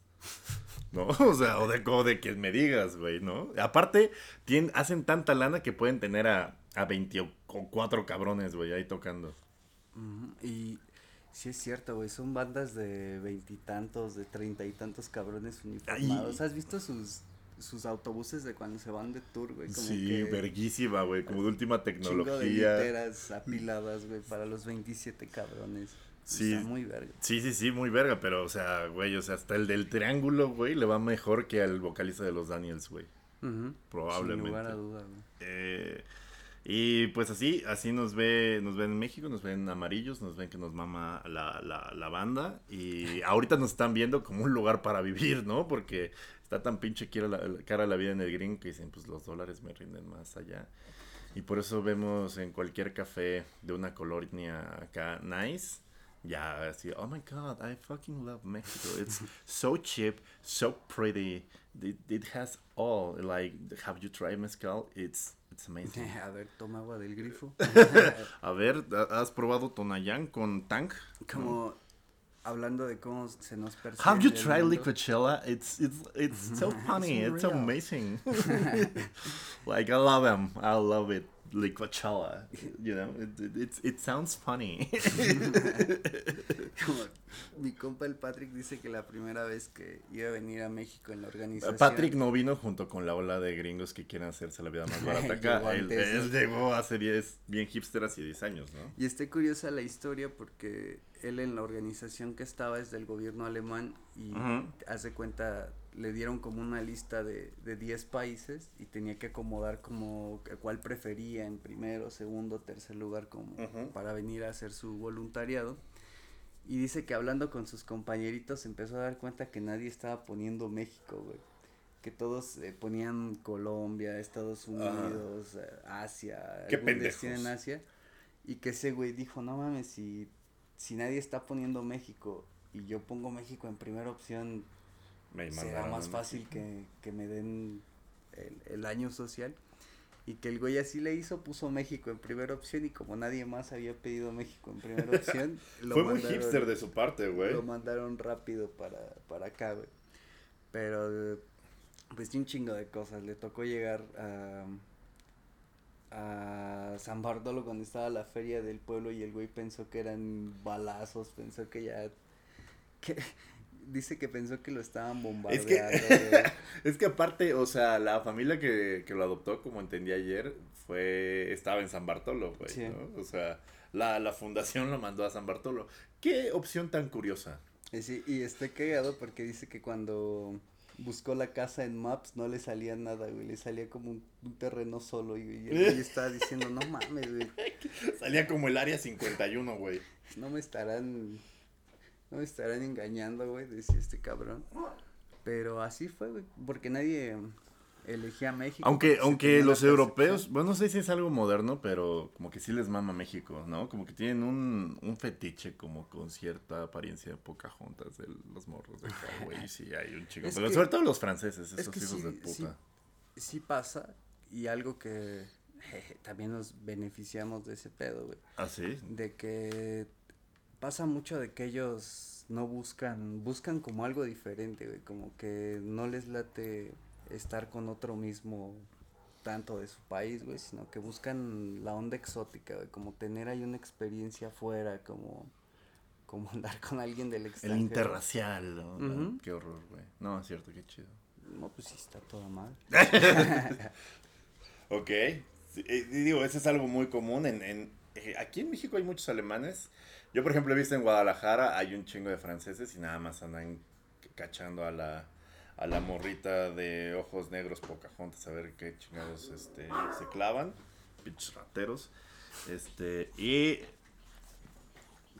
¿No? [LAUGHS] O sea, o de, o de que me digas, güey, ¿no? Aparte, hacen tanta lana que pueden tener a, a 24 cabrones, güey, ahí tocando. Y sí es cierto, güey, son bandas de veintitantos, de treinta y tantos cabrones uniformados. ¿Has visto sus, sus autobuses de cuando se van de tour, güey? Como Sí, que verguísima, güey, como de última chingo de tecnología. literas apiladas, güey, para los 27 cabrones. Sí. Está muy verga. Sí, sí, sí, muy verga, pero, o sea, güey, o sea, hasta el del triángulo, güey, le va mejor que al vocalista de los Daniels, güey. Probablemente. Sin lugar a duda, güey. Eh, y pues así, así nos ve, nos ven en México, nos ven amarillos, nos ven que nos mama la, la, la banda. Y ahorita nos están viendo como un lugar para vivir, ¿no? Porque está tan pinche cara la, cara la vida en el green que dicen, pues los dólares me rinden más allá. Y por eso vemos en cualquier café de una colonia acá nice. Ya así, oh my god, I fucking love Mexico. It's [LAUGHS] so cheap, so pretty. It, it has all. Like, have you tried mezcal? It's it's amazing. [LAUGHS] A ver, toma agua del grifo. [LAUGHS] A ver, ¿has probado Tonayán con Tank? Como hablando de cómo se nos percibe. Have you tried mundo. It's it's it's so [LAUGHS] funny. It's unreal. amazing. [LAUGHS] like I love them. I love it. Liquidchella. You know, it, it, sounds funny. [LAUGHS] Como mi compa el Patrick dice que la primera vez que iba a venir a México en la organización. Patrick no vino junto con la ola de gringos que quieren hacerse la vida más barata [LAUGHS] acá. Él, llegó hace 10, bien hipster hace 10 años, ¿no? Y está curiosa la historia porque él en la organización que estaba es del gobierno alemán y hace cuenta le dieron como una lista de, de 10 países y tenía que acomodar como cuál prefería en primero, segundo, tercer lugar como para venir a hacer su voluntariado. Y dice que hablando con sus compañeritos empezó a dar cuenta que nadie estaba poniendo México, güey. Que todos eh, ponían Colombia, Estados Unidos, eh, Asia, Qué destino en. Asia. Y que ese güey dijo, no mames, si, si nadie está poniendo México y yo pongo México en primera opción, Me será más fácil que, que me den el, el año social. Y que el güey así le hizo, puso México en primera opción y como nadie más había pedido México en primera [LAUGHS] opción, lo Fue muy mandaron- hipster de su parte, güey. Lo mandaron rápido para, para acá, güey. Pero, pues, un chingo de cosas. Le tocó llegar a, a San Bartolo cuando estaba la feria del pueblo y el güey pensó que eran balazos, pensó que ya... Que, dice que pensó que lo estaban bombardeando. güey. [LAUGHS] Es que aparte, o sea, la familia que, que lo adoptó, como entendí ayer, fue estaba en San Bartolo, güey, Sí. ¿no? O sea, la, la fundación lo mandó a San Bartolo. Qué opción tan curiosa. Y, sí, y está cagado porque dice que cuando buscó la casa en Maps, no le salía nada, güey, le salía como un, un terreno solo y, y güey [LAUGHS] estaba diciendo, no mames, güey, Salía como el área 51, güey. no me estarán, no me estarán engañando, güey, decía este cabrón. Pero así fue, güey, porque nadie elegía a México. Aunque, aunque los europeos, bueno, no sé si es algo moderno, pero como que sí les mama México, ¿no? Como que tienen un, un fetiche como con cierta apariencia de Pocahontas de los morros de acá, güey. Sí, hay un chico. Es Pero que- sobre todo los franceses, es esos que hijos sí- de puta. sí sí pasa y algo que [LAUGHS] también nos beneficiamos de ese pedo, güey. ¿Ah, sí? De que pasa mucho de que ellos no buscan, buscan como algo diferente, güey, como que no les late estar con otro mismo tanto de su país, güey, sino que buscan la onda exótica, güey, como tener ahí una experiencia afuera, como como [LAUGHS] andar con alguien del El extranjero. interracial, ¿no? Ujú. Qué horror, güey. No, es cierto, qué chido. No, pues sí está todo mal. [LAUGHS] Ok. Sí, eh, digo, eso es algo muy común. En, en, eh, aquí en México hay muchos alemanes. Yo, por ejemplo, he visto en Guadalajara hay un chingo de franceses y nada más andan cachando a la, a la morrita de ojos negros Pocahontas a ver qué chingados este, se clavan. Pinches rateros. Este, y.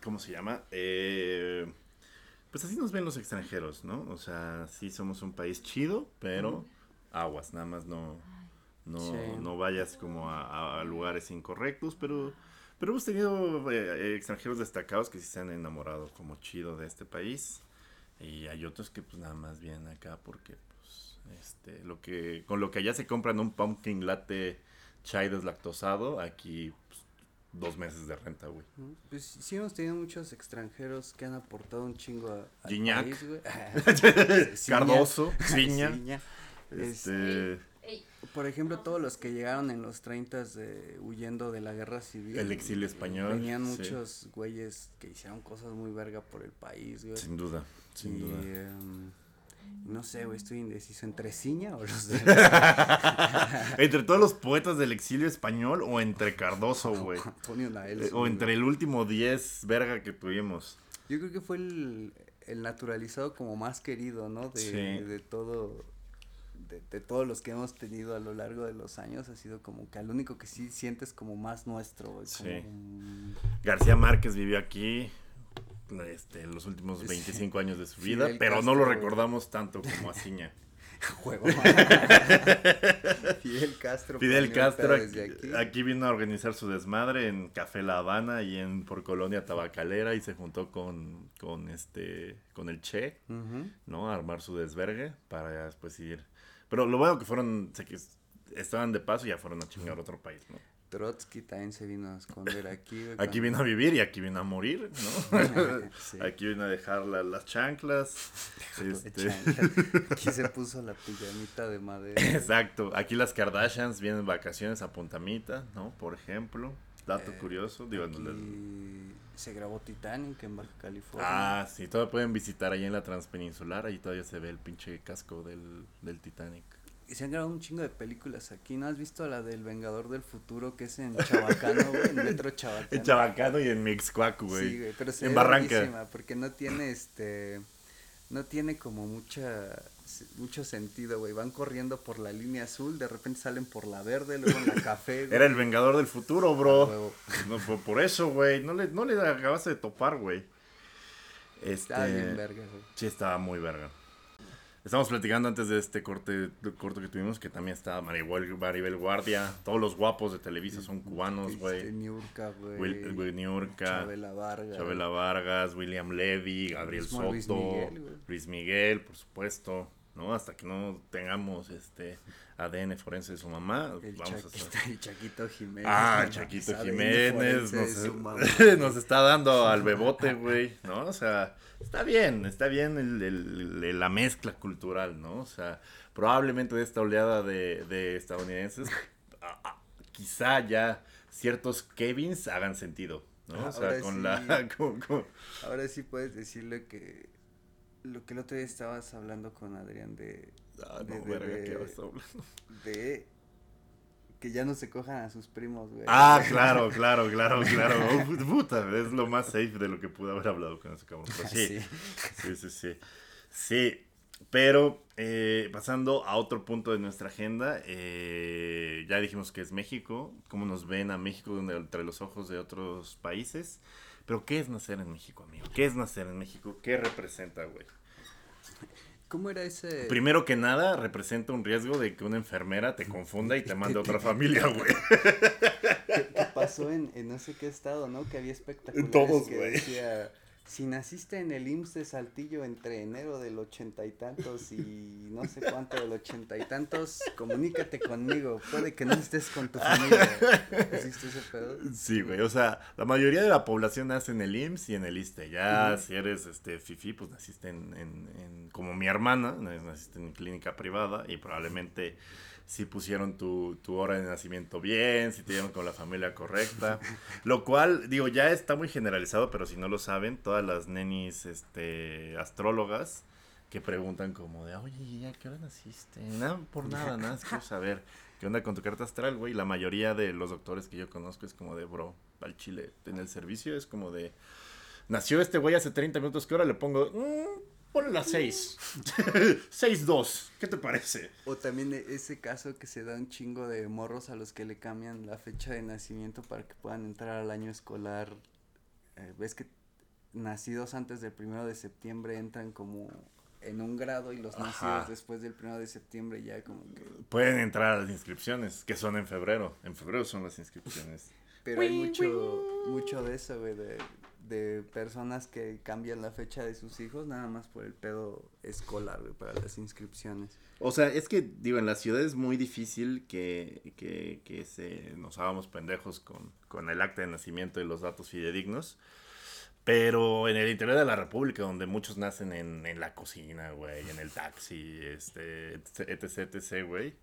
¿Cómo se llama? Eh, pues así nos ven los extranjeros, ¿no? O sea, sí somos un país chido, pero aguas, nada más no, no, Sí. no vayas como a, a lugares incorrectos, pero, pero hemos tenido eh, extranjeros destacados que sí se han enamorado como chido de este país. Y hay otros que pues nada más vienen acá porque pues este lo que con lo que allá se compran un pumpkin latte chai deslactosado, aquí pues, dos meses de renta, güey. ¿no? Pues sí hemos tenido muchos extranjeros que han aportado un chingo a, al Gignac. país, güey. Cardoso, Ciña, este, Por ejemplo, todos los que llegaron en los 30 de, huyendo de la guerra civil. El exilio eh, español, Venían sí. muchos güeyes que hicieron cosas muy verga por el país, güey. sin duda, sin y, duda. em, no sé, güey, estoy indeciso entre Ciña o los de... [LAUGHS] entre todos los poetas del exilio español o entre Cardoso, [LAUGHS] güey. Antonio. Eh, o entre el último 10 verga que tuvimos. Yo creo que fue el, el naturalizado como más querido, ¿no? De, Sí. de todo, de, de todos los que hemos tenido a lo largo de los años, ha sido como que al único que sí sientes como más nuestro, Sí. como García Márquez vivió aquí este, los últimos Sí. 25 años de su Fidel vida, pero no lo recordamos tanto como a Ciña. [LAUGHS] juego. [LAUGHS] Fidel Castro. Fidel Castro aquí, desde aquí. aquí vino a organizar su desmadre en Café La Habana y en por Colonia Tabacalera y se juntó con, con este con el Che. ¿no? A armar su desvergue para después ir. Pero lo bueno que fueron, que es- estaban de paso y ya fueron a chingar a otro país, ¿no? Trotsky también se vino a esconder aquí. Aquí vino a vivir y aquí vino a morir, ¿no? [LAUGHS] Sí. Aquí vino a dejar la- las chanclas. Este, chanclas. Aquí se [LAUGHS] puso la pijamita de madera. Exacto. Aquí las Kardashians vienen vacaciones a Puntamita, ¿no? Por ejemplo. Dato Eh, curioso. Digo, Aquí se grabó Titanic en Baja California. Ah, sí, todavía pueden visitar ahí en la Transpeninsular, ahí todavía se ve el pinche casco del, del Titanic. Y se han grabado un chingo de películas aquí. ¿No has visto la del Vengador del Futuro que es en Chabacano, güey? En Metro [LAUGHS] Chabacano. En Chabacano y en Mixcuac, güey. Sí, güey, pero se En ve Barranca. porque no tiene este no tiene como mucha mucho sentido, güey. Van corriendo por la línea azul, de repente salen por la verde, luego en la café, [LAUGHS] güey. Era el Vengador del Futuro, bro. [LAUGHS] No, fue por eso, güey. No le, no le acabaste de topar, güey. Este... Está bien verga, güey. Sí, estaba muy verga. Estamos platicando antes de este corte corto que tuvimos que también estaba Maribel, Maribel Guardia. Todos los guapos de Televisa son cubanos, Este, güey. Niurka, güey. Niurka, Chabela Vargas. Chabela Vargas, William Levy, Gabriel Soto, Luis Luis Miguel, por supuesto. ¿No? Hasta que no tengamos este ADN forense de su mamá, El, vamos a [LAUGHS] el Chaquito Jiménez. Ah, no Chaquito Jiménez [LAUGHS] nos, está dando al bebote, güey, ¿no? O sea, está bien, está bien el- el- el- la mezcla cultural, ¿no? O sea, probablemente de esta oleada de, de estadounidenses, quizá ya ciertos Kevins hagan sentido, ¿no? O sea, Ahora con sí. la... [LAUGHS] con- con- Ahora sí puedes decirle que lo que el otro día estabas hablando con Adrián de, Ah, De- no, de- verga, de- ¿qué vas a hablar? [LAUGHS] de que ya no se cojan a sus primos, güey. Ah, [LAUGHS] claro, claro, claro, claro. Oh, puta, es lo más safe de lo que pude haber hablado con ese cabrón. Pero sí, [LAUGHS] Sí. Sí, sí, sí. Sí. Pero eh, pasando a otro punto de nuestra agenda, eh, ya dijimos que es México, cómo nos ven a México entre los ojos de otros países. Pero ¿qué es nacer en México, amigo? ¿Qué es nacer en México? ¿Qué representa, güey? ¿Cómo era ese? Primero que nada, representa un riesgo de que una enfermera te confunda y te mande a otra [LAUGHS] familia, güey. ¿Qué, pasó en, en, no sé qué estado, no? Que había espectaculares Todos, que güey. decía si naciste en el IMSS de Saltillo entre enero del ochenta y tantos y no sé cuánto del ochenta y tantos, comunícate conmigo, puede que no estés con tu familia. ¿Existe ese pedo? Sí, güey, o sea, la mayoría de la población nace en el IMSS y en el ISTE. Ya si eres este fifi, pues naciste en, en, en, como mi hermana, naciste en clínica privada y probablemente si pusieron tu, tu, hora de nacimiento bien, si te dieron con la familia correcta. Lo cual, digo, ya está muy generalizado, pero si no lo saben, todas las nenis este, astrólogas que preguntan como de, oye, ¿ya qué hora naciste? Nada, por nada, nada, quiero saber qué onda con tu carta astral, güey. La mayoría de los doctores que yo conozco es como de, bro, al chile, en el servicio es como de, nació este güey hace 30 minutos, ¿qué hora le pongo? Mm, Ponle las 6. 6-2. ¿Qué te parece? O también ese caso que se da un chingo de morros a los que le cambian la fecha de nacimiento para que puedan entrar al año escolar. Eh, Ves que nacidos antes del primero de septiembre entran como en un grado y los Ajá. nacidos después del primero de septiembre ya como que... Pueden entrar a las inscripciones, que son en febrero. En febrero son las inscripciones. Pero hay mucho, mucho de eso, güey, de, de personas que cambian la fecha de sus hijos nada más por el pedo escolar, güey, para las inscripciones. O sea, es que, digo, en la ciudad es muy difícil que, que, que se nos hagamos pendejos con, con el acta de nacimiento y los datos fidedignos. Pero en el interior de la República, donde muchos nacen en, en la cocina, güey, en el taxi, este, etc, etc, güey.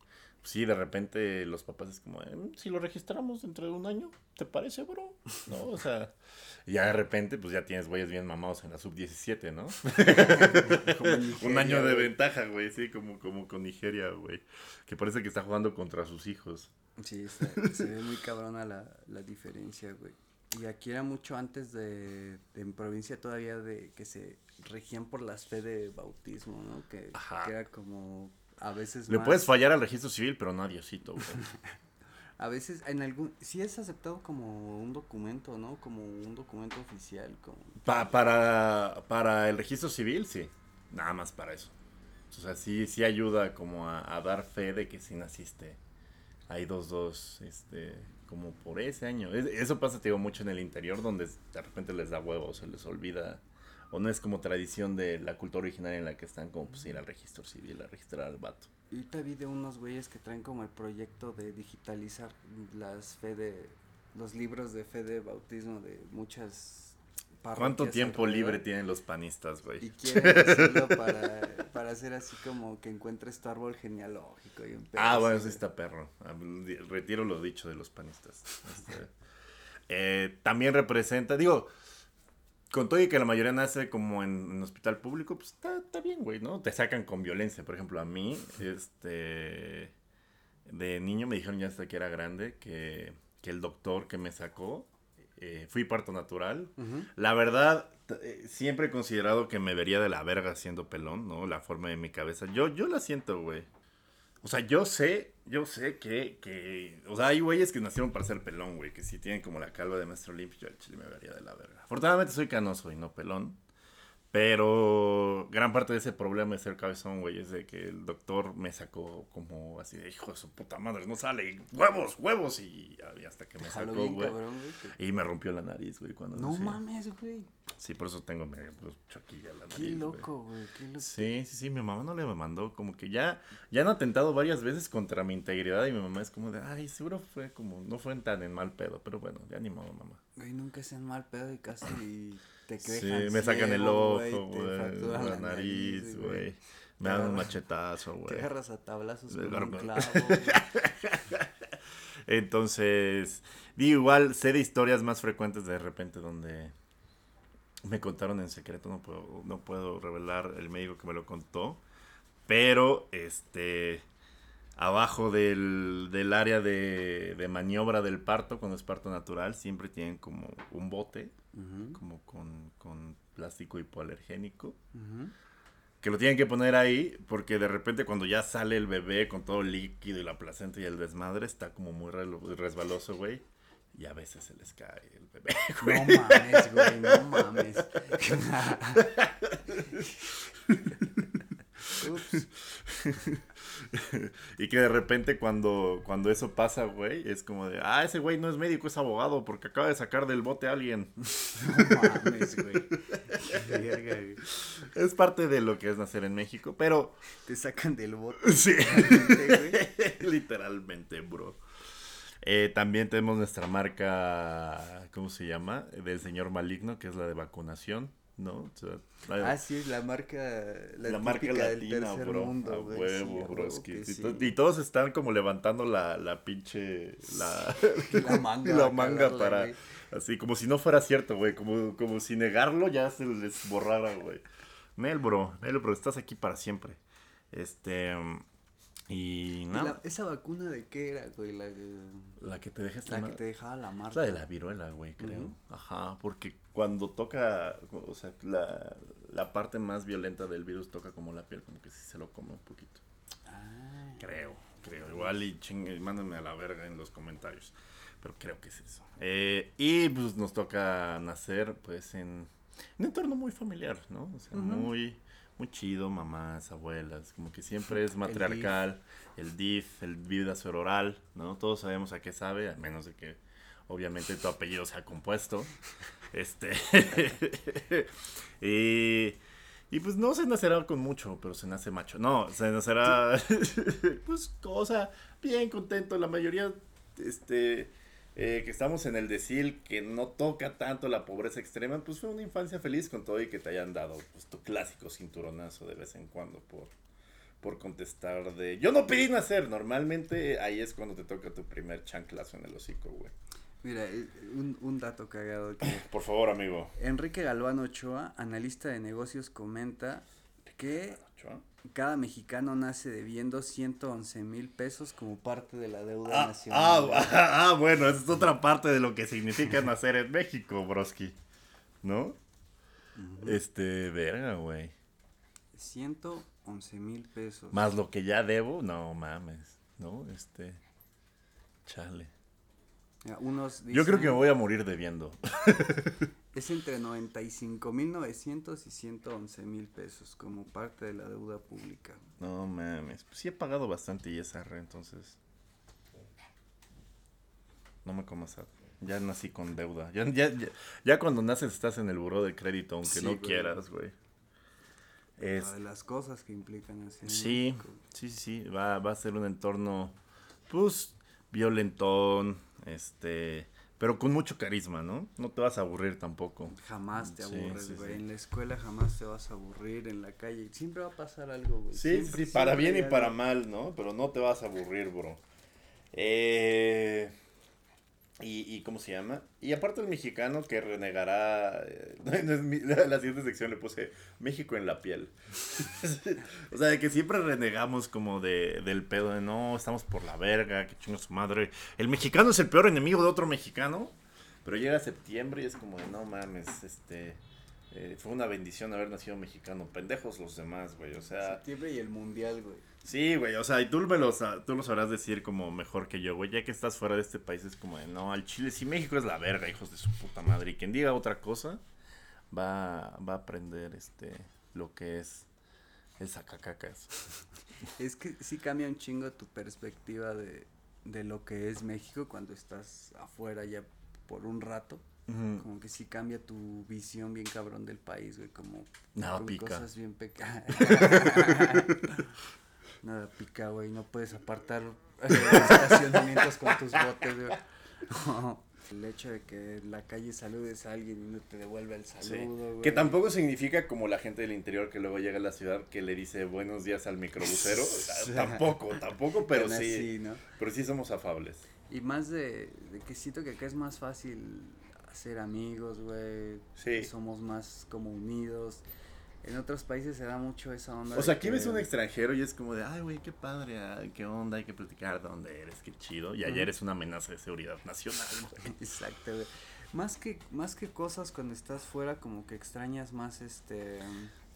Sí, de repente los papás es como, si lo registramos dentro de un año, ¿te parece, bro? ¿No? O sea, ya de repente, pues ya tienes güeyes bien mamados en la sub-17, ¿no? [LAUGHS] [LAUGHS] Nigeria, un año de ventaja, güey, sí, como, como con Nigeria, güey. Que parece que está jugando contra sus hijos. Sí, se, se ve muy cabrona la, la diferencia, güey. Y aquí era mucho antes de, de, en provincia todavía de que se regían por las fe de bautismo, ¿no? Que, que era como a veces Le más... puedes fallar al registro civil, pero no a Diosito, güey. [LAUGHS] a veces en algún sí es aceptado como un documento, ¿no? Como un documento oficial, como pa para para el registro civil, sí. Nada más para eso. O sea, sí sí ayuda como a, dar fe de que sí naciste. Hay dos dos este como por ese año. Eso pasa, te digo, mucho en el interior, donde de repente les da huevo, se les olvida, o no es como tradición de la cultura originaria en la que están, como pues ir al registro civil, a registrar al vato. Ahorita vi de unos güeyes que traen como el proyecto de digitalizar las fe de, los libros de fe de bautismo de muchas ¿Cuánto tiempo alrededor? libre tienen los panistas, güey? Y quieren hacerlo para, para hacer así como que encuentres tu árbol genealógico y un Ah, bueno, eso está perro. Retiro lo dicho de los panistas. Este, eh, también representa, digo, con todo y que la mayoría nace como en, en hospital público, pues está, está bien, güey, ¿no? Te sacan con violencia. Por ejemplo, a mí, este, de niño me dijeron ya hasta que era grande que, que el doctor que me sacó eh, fui parto natural. Uh -huh. La verdad, eh, siempre he considerado que me vería de la verga siendo pelón, ¿no? La forma de mi cabeza. Yo, yo la siento, güey. O sea, yo sé, yo sé que, que... O sea, hay güeyes que nacieron para ser pelón, güey. Que si tienen como la calva de maestro limpio, yo al chile me vería de la verga. Afortunadamente soy canoso y no pelón. Pero gran parte de ese problema de ser cabezón, güey, es de que el doctor me sacó como así de hijo de su puta madre, no sale, huevos, huevos, y, hasta que me sacó, güey. Y me rompió la nariz, güey, cuando No mames, güey. Sí, por eso tengo medio pues, choquilla la nariz. Qué loco, güey, qué loco. Sí, sí, sí, mi mamá no le mandó, como que ya, ya han atentado varias veces contra mi integridad y mi mamá es como de, ay, seguro fue como, no fue tan en mal pedo, pero bueno, ya ni modo, mamá. Güey, nunca es en mal pedo y casi te Sí, me sacan el ojo, güey, la, la nariz, güey. Me dan un machetazo, güey. Te agarras a tablazos con un clavo, [LAUGHS] Entonces, digo, igual sé de historias más frecuentes de repente donde me contaron en secreto, no puedo, no puedo revelar el médico que me lo contó, pero este abajo del, del área de, de, maniobra del parto, cuando es parto natural, siempre tienen como un bote, uh -huh. como con, con, plástico hipoalergénico. Uh -huh. que lo tienen que poner ahí porque de repente cuando ya sale el bebé con todo líquido y la placenta y el desmadre está como muy resbaloso, güey. Y a veces se les cae el bebé, [LAUGHS] güey. No mames, güey, no mames. [LAUGHS] [LAUGHS] y que de repente cuando, cuando eso pasa, güey, es como de, ah, ese güey no es médico, es abogado porque acaba de sacar del bote a alguien. No mames, güey. Es parte de lo que es nacer en México, pero... Te sacan del bote. [LAUGHS] Sí. [LAUGHS] Literalmente, bro. Eh, también tenemos nuestra marca, ¿cómo se llama? Del señor maligno, que es la de vacunación, ¿no? ah, sí, la marca, la, marca latina, bro. Mundo, huevo, Y todos están como levantando la, la pinche, la, [LAUGHS] la manga, la manga para, así, como si no fuera cierto, güey, como, como si negarlo ya se les borrara, güey. Mel, bro, Mel, bro, estás aquí para siempre. Este, y nada. ¿Esa vacuna de qué era, güey? La, la que te deja La que te dejaba la marca. La de la viruela, güey, creo. Ajá, porque cuando toca, o sea, la, la parte más violenta del virus toca como la piel, como que sí se lo come un poquito. Ah. Creo, creo. Igual y chingue, mándenme a la verga en los comentarios. Pero creo que es eso. Eh, y pues nos toca nacer, pues, en un entorno muy familiar, ¿no? O sea, muy muy chido, mamás, abuelas, como que siempre [LAUGHS] es matriarcal, el DIF, el, vida sororal, ¿no? Todos sabemos a qué sabe, a menos de que obviamente tu apellido sea compuesto. [LAUGHS] este. [LAUGHS] y, y pues no se nacerá con mucho, pero se nace macho. No, se nacerá, pues, cosa bien contento. La mayoría, este eh, que estamos en el decir que no toca tanto la pobreza extrema, pues fue una infancia feliz con todo y que te hayan dado pues, tu clásico cinturonazo de vez en cuando por, por contestar de yo no pedí nacer. Normalmente ahí es cuando te toca tu primer chanclazo en el hocico, güey. Mira, eh, un, un dato cagado que... [LAUGHS] Por favor, amigo. Enrique Galván Ochoa, analista de negocios, comenta que cada mexicano nace debiendo 111 mil pesos como parte de la deuda ah, nacional. Ah, [LAUGHS] ah, bueno, esa es otra parte de lo que significa nacer en México, broski. ¿No? Este, verga, güey. 111 mil pesos. Más lo que ya debo, no mames, ¿no? Este, chale. unos Yo creo que me voy a morir debiendo. [LAUGHS] Es entre 95.900 y 111 mil pesos como parte de la deuda pública. No mames, pues sí he pagado bastante y esa re, entonces. No me comas Ya nací con deuda. Ya, ya, ya, cuando naces estás en el buró de crédito, aunque no quieras, güey. Es... De las cosas que implican así. Sí, sí, sí, va, va a ser un entorno, pues, violentón, este pero con mucho carisma, ¿no? No te vas a aburrir tampoco. Jamás te aburres, güey. En la escuela jamás te vas a aburrir, en la calle siempre va a pasar algo, güey. Sí, sí, para bien y para mal, ¿no? Pero no te vas a aburrir, bro. Eh... ¿cómo se llama? Y aparte el mexicano que renegará, eh, [LAUGHS] la, siguiente sección le puse México en la piel. [LAUGHS] o sea, de que siempre renegamos como de, del pedo de no, estamos por la verga, que chingo su madre. El mexicano es el peor enemigo de otro mexicano. Pero llega septiembre y es como de no mames, este... Eh, fue una bendición haber nacido mexicano. Pendejos los demás, güey. O sea... Septiembre y el mundial, güey. Sí, güey, o sea, y tú, me lo, tú lo sabrás decir como mejor que yo, güey, ya que estás fuera de este país es como de, no, al Chile, si México es la verga, hijos de su puta madre, y quien diga otra cosa va, va a aprender este, lo que es el sacacacas. [LAUGHS] Es que sí cambia un chingo tu perspectiva de, de lo que es México cuando estás afuera ya por un rato. Como que sí cambia tu visión bien cabrón del país, güey, como Nada pica. cosas bien pequeñas. [LAUGHS] Nada pica, güey. No puedes apartar eh, estacionamientos con tus botes, güey. [LAUGHS] El hecho de que en la calle saludes a alguien y no te devuelve el saludo, güey. Que tampoco significa como la gente del interior que luego llega a la ciudad que le dice buenos días al microbusero. [LAUGHS] tampoco, tampoco, pero sí. Pero sí somos afables. Y más de, de que siento que acá es más fácil hacer amigos, güey. Sí. Somos más como unidos. En otros países se da mucho esa onda. O sea, aquí ves un extranjero y es como de, ay, güey, qué padre, qué onda, hay que platicar de dónde eres, qué chido. Y allá eres una amenaza de seguridad nacional. [LAUGHS] Exacto, güey. Más que, más que cosas cuando estás fuera, como que extrañas más este...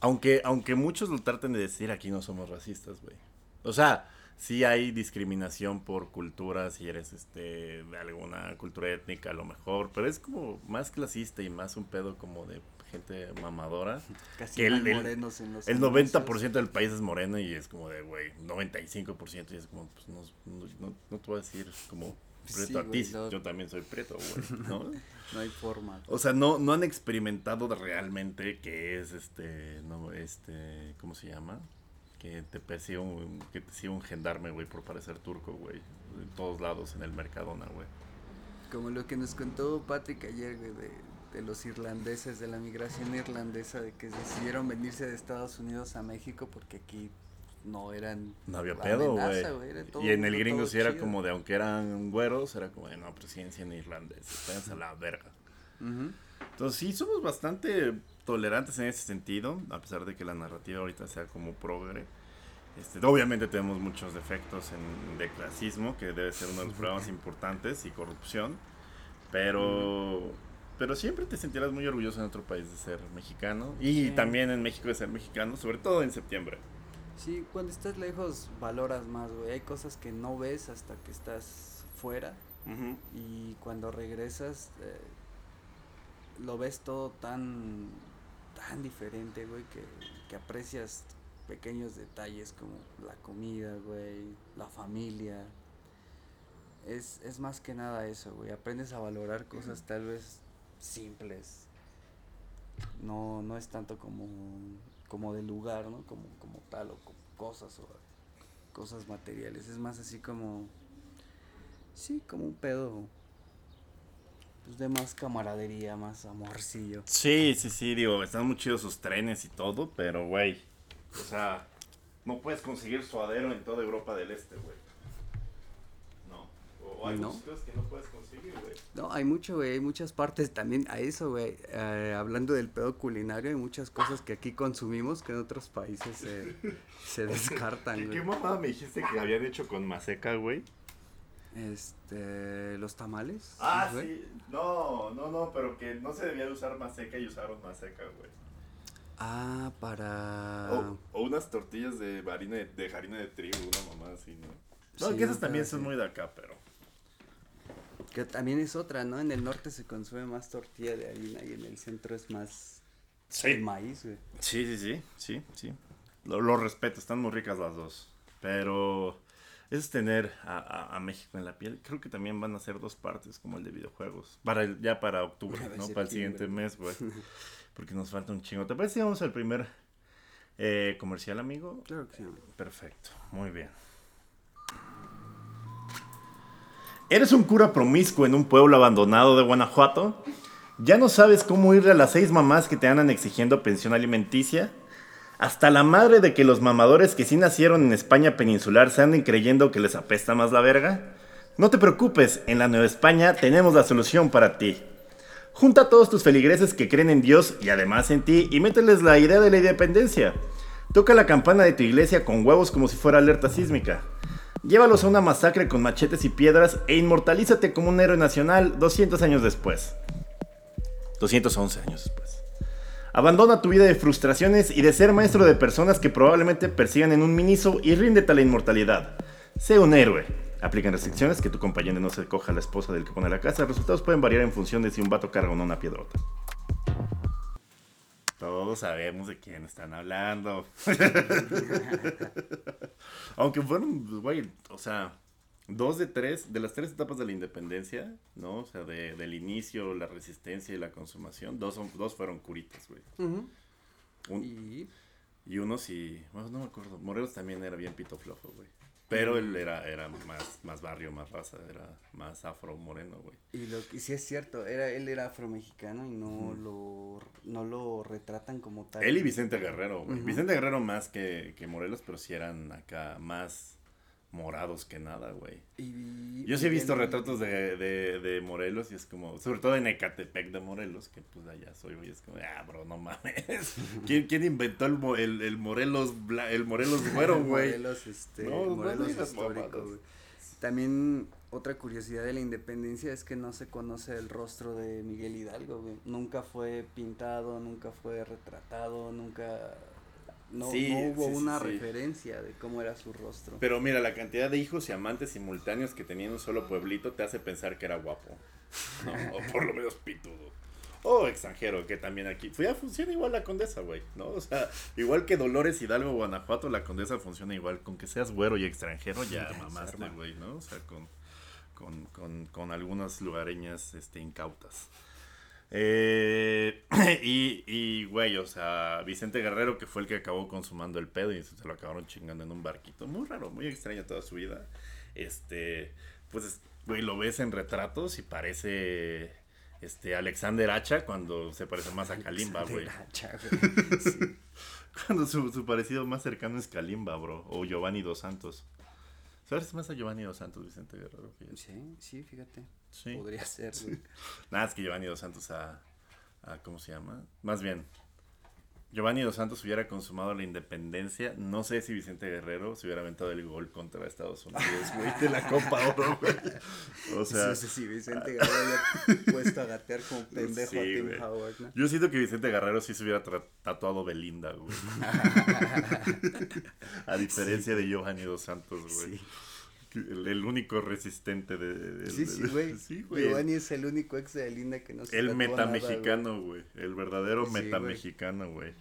Aunque, aunque muchos lo traten de decir, aquí no somos racistas, güey. O sea, sí hay discriminación por cultura, si eres este de alguna cultura étnica a lo mejor, pero es como más clasista y más un pedo como de gente mamadora. [LAUGHS] Casi Que el- el- morenos en los El anuncios. 90% del país es moreno y es como de, güey, 95% y es como, pues no, no, no- te voy a decir como prieto Sí, a ti, no. yo también soy prieto, güey, [LAUGHS] ¿no? No hay forma. O sea, no, no han experimentado realmente que es este, no, este, ¿cómo se llama? Que te persigue un, que te sigue un gendarme, güey, por parecer turco, güey. En todos lados, en el Mercadona, güey. Como lo que nos contó Patrick ayer, güey, de, de los irlandeses, de la migración irlandesa, de que decidieron venirse de Estados Unidos a México porque aquí no eran... No había pedo, güey. Y en el gringo sí era como de, aunque eran güeros, era como de, no, pero siguen siendo irlandeses, váyanse a la verga. Entonces sí, somos bastante tolerantes en ese sentido, a pesar de que la narrativa ahorita sea como progre. Este, obviamente tenemos muchos defectos en, de clasismo, que debe ser uno de los problemas importantes, y corrupción, pero, pero siempre te sentirás muy orgulloso en otro país de ser mexicano, y Sí. también en México de ser mexicano, sobre todo en septiembre. Sí, cuando estás lejos valoras más, güey. Hay cosas que no ves hasta que estás fuera y cuando regresas eh, lo ves todo tan tan diferente, güey, que, que aprecias pequeños detalles como la comida, güey, la familia. Es, es más que nada eso, güey. Aprendes a valorar cosas tal vez simples. No, no es tanto como, como del lugar, ¿no? Como, como tal, o como cosas o cosas materiales. Es más así como. Sí, como un pedo. Pues de más camaradería, más amorcillo. Sí, sí, sí, digo, están muy chidos sus trenes y todo, pero, güey, o sea, no puedes conseguir suadero en toda Europa del Este, güey. No. O hay ¿No? que no puedes conseguir, güey. No, hay mucho, güey, hay muchas partes también a eso, güey. eh, hablando del pedo culinario, hay muchas cosas que aquí consumimos que en otros países se, se [LAUGHS] descartan, ¿Qué, güey. qué mamada me dijiste que habían hecho con maseca, güey? Este, los tamales. Ah, sí. No, no, no, pero que no se debía de usar maseca y usaron maseca, güey. Ah, para. O, o unas tortillas de harina de, de harina de trigo, una mamá así, ¿no? No, Sí, que esas también son muy de acá, pero... Que también es otra, ¿no? En el norte se consume más tortilla de harina y en el centro es más Sí. maíz, güey. Sí, sí, sí, sí, sí. Lo, lo respeto, están muy ricas las dos. Pero es tener a, a- a México en la piel. Creo que también van a ser dos partes, como el de videojuegos. Para el, ya para octubre, Para ¿no? Para el siguiente mes, güey. [LAUGHS] Porque nos falta un chingo. ¿Te parece si vamos al primer eh, comercial, amigo? Claro que sí. Perfecto, muy bien. ¿Eres un cura promiscuo en un pueblo abandonado de Guanajuato? ¿Ya no sabes cómo irle a las seis mamás que te andan exigiendo pensión alimenticia? Hasta la madre de que los mamadores que sí nacieron en España peninsular se anden creyendo que les apesta más la verga? No te preocupes, en la Nueva España tenemos la solución para ti. Junta a todos tus feligreses que creen en Dios y además en ti y mételes la idea de la independencia. Toca la campana de tu iglesia con huevos como si fuera alerta sísmica. Llévalos a una masacre con machetes y piedras e inmortalízate como un héroe nacional 200 años después. 211 años después. Abandona tu vida de frustraciones y de ser maestro de personas que probablemente persigan en un miniso y ríndete a la inmortalidad. Sé un héroe. Aplican restricciones que tu compañero no se coja a la esposa del que pone la casa. Los resultados pueden variar en función de si un vato carga o no una piedrota. Todos sabemos de quién están hablando. [LAUGHS] Aunque fueron, güey, o sea, dos de tres, de las tres etapas de la independencia, ¿no? O sea, de- del inicio, la resistencia y la consumación, dos, son- dos fueron curitas, güey. Un- Y y uno sí, bueno, no me acuerdo, Morelos también era bien pito flojo, güey. Pero él era, era más, más barrio, más raza, era más afro moreno, güey. Y lo que sí es cierto, era, él era afromexicano y no lo no lo retratan como tal. Él y Vicente Guerrero, güey. Vicente Guerrero más que, que Morelos, pero sí eran acá más morados que nada, güey. Y- Yo sí he visto retratos de, de, de Morelos y es como, sobre todo en Ecatepec de Morelos, que pues allá soy, güey, es como, ah, bro, no mames. [LAUGHS] ¿Quién, quién inventó el, el, el Morelos, bla- el Morelos [LAUGHS] güero, güey? Morelos, este, No, no Morelos histórico, mamadas. güey. También otra curiosidad de la independencia es que no se conoce el rostro de Miguel Hidalgo, güey. Nunca fue pintado, nunca fue retratado, nunca no, Sí, no hubo sí, una sí. referencia de cómo era su rostro. Pero mira, la cantidad de hijos y amantes simultáneos que tenía en un solo pueblito te hace pensar que era guapo. ¿no? O por lo menos pitudo. O extranjero, que también aquí. pues Ya funciona igual la condesa, güey, ¿no? O sea, igual que Dolores Hidalgo, Guanajuato, la condesa funciona igual. Con que seas güero y extranjero, ya mamaste, güey, ¿no? O sea, con, con, con, con algunas lugareñas este, incautas. Eh, [CLEARS THROAT] y, y, güey, o sea, Vicente Guerrero, que fue el que acabó consumando el pedo y se lo acabaron chingando en un barquito. Muy raro, muy extraño toda su vida. Este, pues, güey, lo ves en retratos y parece, este, Alexander Hacha cuando se parece más a Kalimba, güey. Hacha, [LAUGHS] güey. Sí. [LAUGHS] Cuando su, su parecido más cercano es Kalimba, bro. O Giovanni Dos Santos. ¿Sabes más a Giovanni Dos Santos, Vicente Guerrero? fíjate? Sí, sí, fíjate. Sí. Podría ser, güey. Nada, es que Giovanni Dos Santos a, a- ¿Cómo se llama? Más bien. Giovanni Dos Santos hubiera consumado la independencia. No sé si Vicente Guerrero se hubiera aventado el gol contra Estados Unidos, güey, de la Copa Oro, güey. O sea, sí, sí, sí, Vicente Guerrero había puesto a gatear como pendejo Sí, a Tim güey. Howard, ¿no? yo siento que Vicente Guerrero sí se hubiera tatuado Belinda, güey. [LAUGHS] A diferencia de Giovanni Dos Santos, güey. El, el único resistente de... de- sí, sí, güey. [LAUGHS] Sí. Giovanni es el único ex de Linda que no se El tatúa meta nada, mexicano, güey. El verdadero Sí, meta güey.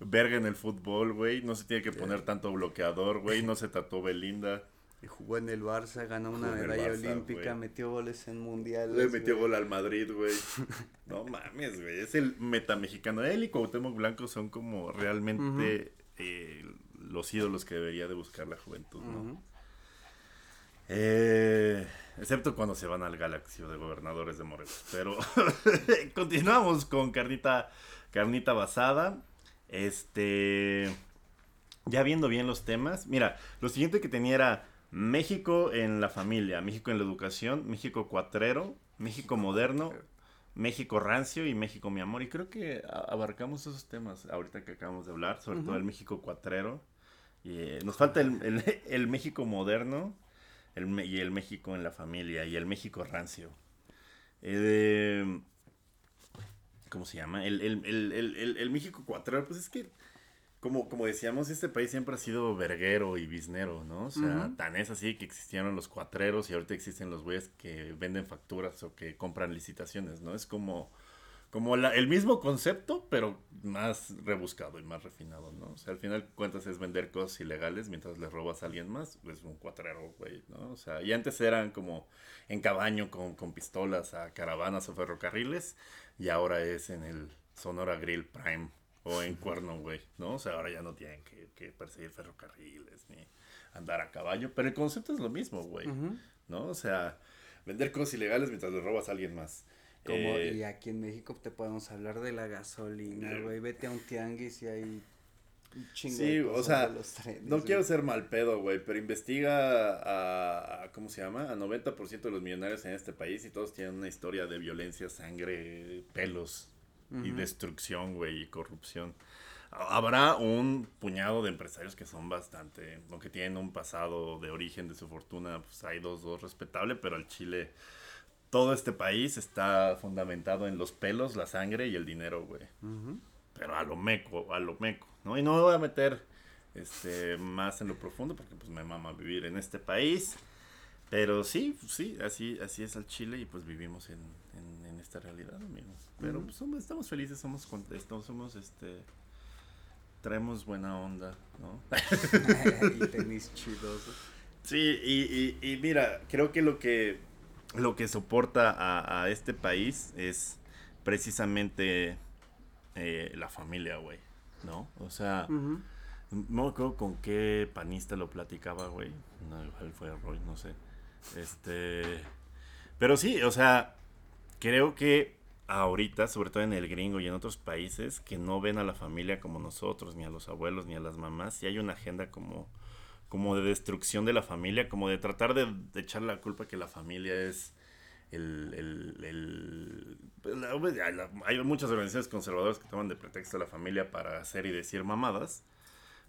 Verga en el fútbol, güey. No se tiene que poner tanto bloqueador, güey. No se tatuó Belinda. Y jugó en el Barça, ganó una el medalla Barça, olímpica, metió goles en mundiales. Le metió güey. gol al Madrid, güey. [LAUGHS] No mames, güey. Es el meta mexicano. Él y Cuauhtémoc Blanco son como realmente eh, los ídolos que debería de buscar la juventud, ¿no? Eh, excepto cuando se van al Galaxio de gobernadores de Morelos. Pero [LAUGHS] continuamos con carnita, carnita basada. Este, ya viendo bien los temas. Mira, lo siguiente que tenía era México en la familia, México en la educación, México cuatrero, México moderno, México rancio y México mi amor. Y creo que abarcamos esos temas ahorita que acabamos de hablar, sobre todo el México cuatrero. Y, eh, nos falta el, el- el México moderno el, y el México en la familia y el México rancio. Eh, ¿Cómo se llama? El, el, el, el, el- el México cuatrero, pues es que, como, como decíamos, este país siempre ha sido verguero y biznero, ¿no? O sea, tan es así que existieron los cuatreros y ahorita existen los güeyes que venden facturas o que compran licitaciones, ¿no? Es como, como la- el mismo concepto, pero más rebuscado y más refinado, ¿no? O sea, al final cuentas es vender cosas ilegales mientras le robas a alguien más, es un cuatrero, güey, ¿no? O sea, y antes eran como en cabaño con, con pistolas a caravanas o ferrocarriles, y ahora es en el Sonora Grill Prime o en Cuerno, güey, ¿no? O sea, ahora ya no tienen que, que perseguir ferrocarriles ni andar a caballo, pero el concepto es lo mismo, güey. ¿no? O sea, vender cosas ilegales mientras le robas a alguien más. Como, Eh, y aquí en México te podemos hablar de la gasolina, Eh. güey. Vete a un tianguis y hay un chingo Sí, de o sea, de los trenes, No güey. quiero ser mal pedo, güey, pero investiga a, a- ¿cómo se llama? A 90% de los millonarios en este país y todos tienen una historia de violencia, sangre, pelos y Ujú. destrucción, güey, y corrupción. Ha- Habrá un puñado de empresarios que son bastante, o que tienen un pasado de origen de su fortuna, pues hay dos, dos respetable, pero al Chile, todo este país está fundamentado en los pelos, la sangre y el dinero, güey pero a lo meco, a lo meco, ¿no? Y no me voy a meter este, más en lo profundo porque pues me mama vivir en este país. Pero sí, sí, así, así es el Chile y pues vivimos en, en, en esta realidad, amigos. Pero pues, somos, estamos felices, somos contentos, somos este... Traemos buena onda, ¿no? [LAUGHS] y tenis chidos. Sí, y, y, y mira, creo que lo que lo que soporta a, a este país es precisamente eh, la familia, güey, ¿no? O sea, no me acuerdo con qué panista lo platicaba, güey. No, igual fue Roy, no sé. Este. Pero sí, o sea, creo que ahorita, sobre todo en el gringo y en otros países, que no ven a la familia como nosotros, ni a los abuelos, ni a las mamás, sí hay una agenda como, como de destrucción de la familia, como de tratar de, de echar la culpa que la familia es el... el, el- la- la- hay muchas organizaciones conservadoras que toman de pretexto a la familia para hacer y decir mamadas,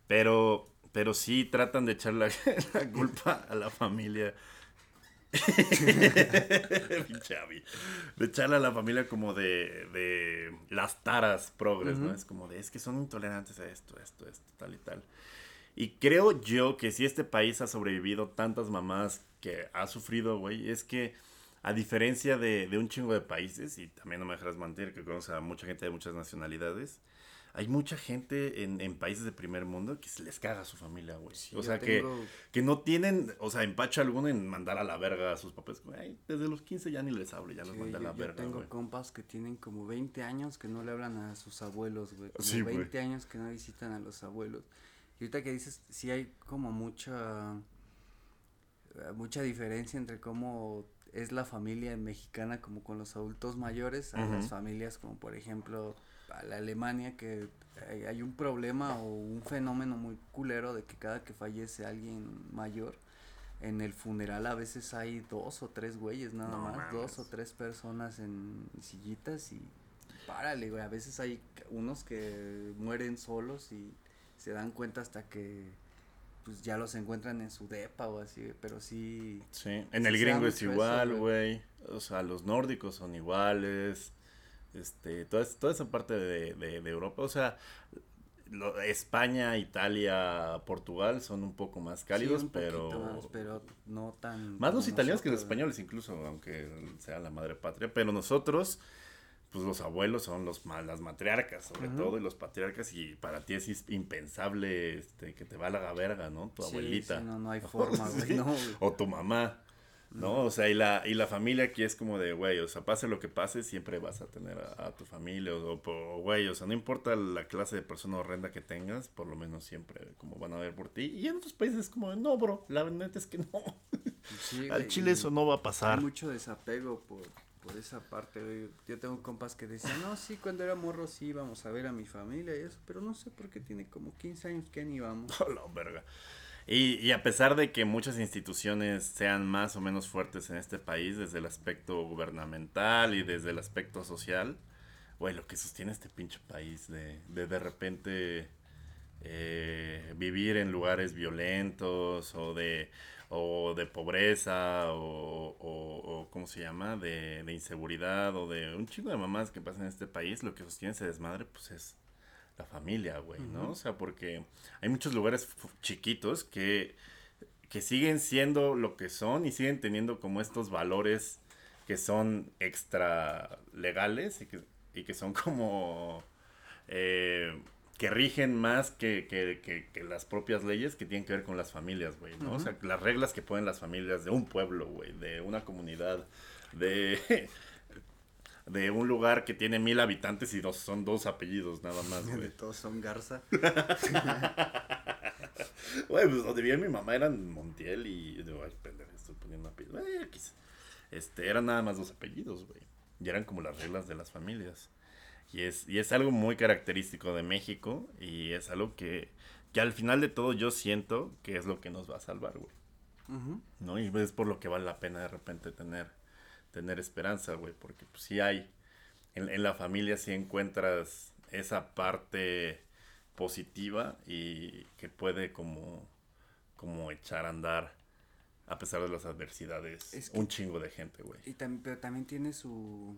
pero, pero sí tratan de echar la, [LAUGHS] la culpa a la familia [LAUGHS] Abby. De echarle a la familia como de, de las taras progres, ¿no? Es como de, es que son intolerantes a esto, esto, esto, tal y tal. Y creo yo que si este país ha sobrevivido tantas mamás que ha sufrido, güey, es que a diferencia de, de un chingo de países, y también no me dejarás mentir, que conoce a mucha gente de muchas nacionalidades, hay mucha gente en, en países de primer mundo que se les caga a su familia, güey. Sí, o sea, que, tengo- que no tienen, o sea, empacho alguno en mandar a la verga a sus papás. Güey, desde los 15 ya ni les hablo, ya los Sí, manda a la yo verga, tengo güey. compas que tienen como 20 años que no le hablan a sus abuelos, güey. Como Sí, güey. 20 años que no visitan a los abuelos. Y ahorita que dices, sí hay como mucha eh, mucha diferencia entre cómo es la familia mexicana como con los adultos mayores a las familias como por ejemplo a la Alemania que hay, hay un problema o un fenómeno muy culero de que cada que fallece alguien mayor en el funeral a veces hay dos o tres güeyes nada No más, dos o tres personas en sillitas y párale, güey, a veces hay unos que mueren solos y se dan cuenta hasta que pues ya los encuentran en su depa o así, pero sí Sí, en el gringo es igual, güey. O sea, los nórdicos son iguales. Este, toda, toda esa parte de, de- de Europa. O sea, lo- España, Italia, Portugal son un poco más cálidos, sí, un pero... más, pero no tan Más los italianos que los españoles, incluso, aunque sea la madre patria. Pero nosotros, pues los abuelos son los las matriarcas, sobre todo, y los patriarcas, y para ti es impensable este, que te valga verga, ¿no? Tu Sí, abuelita. sí, no, no hay [LAUGHS] forma, güey, no, güey. O tu mamá. ¿No? O sea, y la, y la familia aquí es como de, güey, o sea, pase lo que pase, siempre vas a tener a, a tu familia, o, güey, o sea, no importa la clase de persona horrenda que tengas, por lo menos siempre como van a ver por ti. Y en otros países es como, de, no, bro, la neta es que no. Sí, [LAUGHS] Al chile eso no va a Hay pasar. mucho desapego por, por esa parte. Yo tengo compas que decían, no, sí, cuando era morro sí íbamos a ver a mi familia y eso, pero no sé por qué tiene como 15 años que ni vamos. [LAUGHS] La verga. Y, y a pesar de que muchas instituciones sean más o menos fuertes en este país, desde el aspecto gubernamental y desde el aspecto social, güey, lo que sostiene este pinche país de de, de repente eh, vivir en lugares violentos o de, o de pobreza o, o, o, ¿cómo se llama? De, de inseguridad o de un chingo de mamás que pasan en este país, lo que sostiene ese desmadre, pues es la familia, güey, ¿no? O sea, porque hay muchos lugares chiquitos que, que siguen siendo lo que son y siguen teniendo como estos valores que son extra legales y que, y que son como eh, que rigen más que, que, que, que las propias leyes que tienen que ver con las familias, güey, ¿no? O sea, las reglas que ponen las familias de un pueblo, güey, de una comunidad, de, [LAUGHS] de un lugar que tiene mil habitantes y dos, son dos apellidos nada más, [LAUGHS] De güey. todos son Garza. [LAUGHS] Güey, pues donde vivía mi mamá eran Montiel y. Ay, pendejo, estoy poniendo apellidos. Eh. Este, eran nada más dos apellidos, güey. Y eran como las reglas de las familias. Y es, y es algo muy característico de México. Y es algo que, que al final de todo yo siento que es lo que nos va a salvar, güey. ¿No? Y es por lo que vale la pena de repente tener, tener esperanza, güey. Porque pues sí hay. En, en la familia sí encuentras esa parte positiva y que puede como, como echar a andar a pesar de las adversidades Es que- un chingo de gente, güey. Y tam- pero también tiene su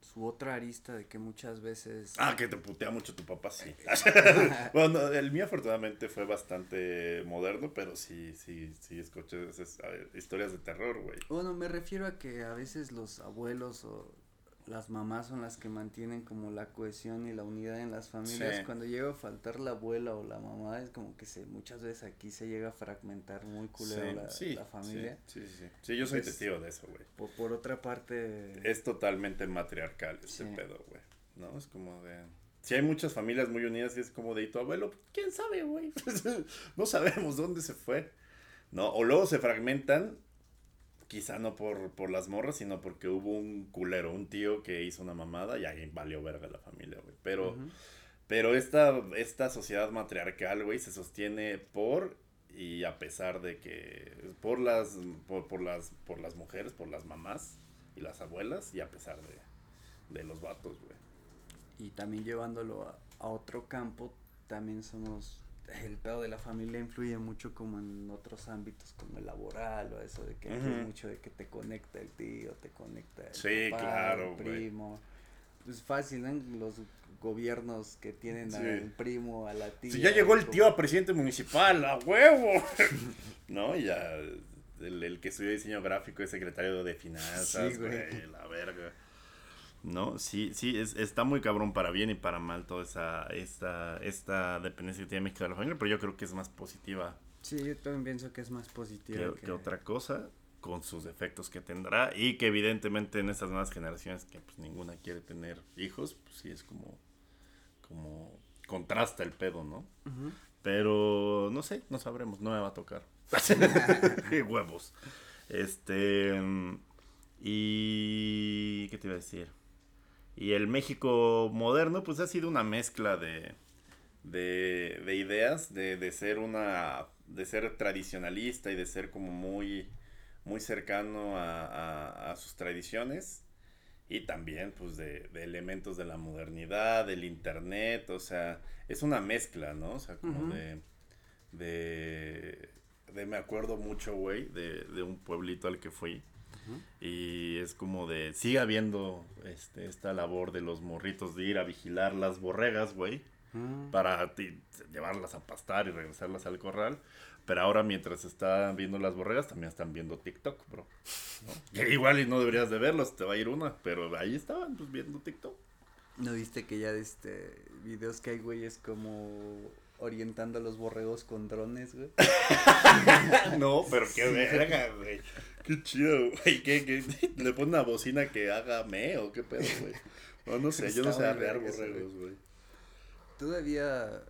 su otra arista de que muchas veces Ah, que te putea mucho tu papá, sí. [LAUGHS] bueno, no, el mío afortunadamente fue bastante moderno, pero sí, sí, sí, escuché esas eh, historias de terror, güey. Bueno, me refiero a que a veces los abuelos o las mamás son las que mantienen como la cohesión y la unidad en las familias. Sí. Cuando llega a faltar la abuela o la mamá, es como que se muchas veces aquí se llega a fragmentar muy culero Sí, la, sí, la familia. Sí, sí, sí. Sí, yo soy Es- testigo de eso, güey. Por, por otra parte, Es totalmente matriarcal Sí. pedo, güey. ¿No? Es como de... Si hay muchas familias muy unidas y es como de, ¿y tu abuelo? ¿Quién sabe, güey? [LAUGHS] no sabemos dónde se fue. ¿No? O luego se fragmentan, quizá no por, por las morras, sino porque hubo un culero, un tío que hizo una mamada y ahí valió verga la familia, güey. Pero... Pero esta, esta sociedad matriarcal, güey, se sostiene por y a pesar de que por las por, por las por las mujeres, por las mamás y las abuelas y a pesar de, de los vatos, güey. y también llevándolo a, a otro campo, también somos el pedo de la familia influye mucho como en otros ámbitos como el laboral o eso de que influye mucho de que te conecta el tío, te conecta el sí, claro, el primo. Es fácil, ¿no? Los gobiernos que tienen al primo, a la tía. Si ya llegó el tío a presidente municipal, a huevo. [LAUGHS] no, ya el, que estudió diseño gráfico es secretario de finanzas, güey, la verga. ¿No? Sí, sí, es, está muy cabrón para bien y para mal toda esa, esta, esta dependencia que tiene México de la familia, pero yo creo que es más positiva. Sí, yo también pienso que es más positiva. Que, otra cosa, con sus defectos que tendrá y que evidentemente en estas nuevas generaciones que pues ninguna quiere tener hijos, pues sí es como, como contrasta el pedo, ¿no? Pero no sé, no sabremos, no me va a tocar. [LAUGHS] [LAUGHS] huevos. Este... Y... ¿Qué te iba a decir? Y el México moderno, pues ha sido una mezcla de, de, de ideas, de, de, ser una, de ser tradicionalista y de ser como muy, muy cercano a, a, sus tradiciones. Y también, pues, de, de, elementos de la modernidad, del internet, o sea, es una mezcla, ¿no? O sea, como de, de, de, me acuerdo mucho, güey, de, de un pueblito al que fui y es como de, sigue habiendo este, esta labor de los morritos de ir a vigilar las borregas, güey, mm. para llevarlas a pastar y regresarlas al corral. Pero ahora mientras están viendo las borregas, también están viendo TikTok, bro. [LAUGHS] igual y no deberías de verlos, te va a ir una, pero ahí estaban, pues, viendo TikTok. ¿No viste que ya de este videos que hay, güey, es como orientando a los borregos con drones, güey? [LAUGHS] no, pero qué verga, güey. Qué chido, güey. ¿Qué, qué? [LAUGHS] ¿Le pone una bocina que haga me o qué pedo, güey? No, no sé, yo no sé arrear borregos, güey. Todavía,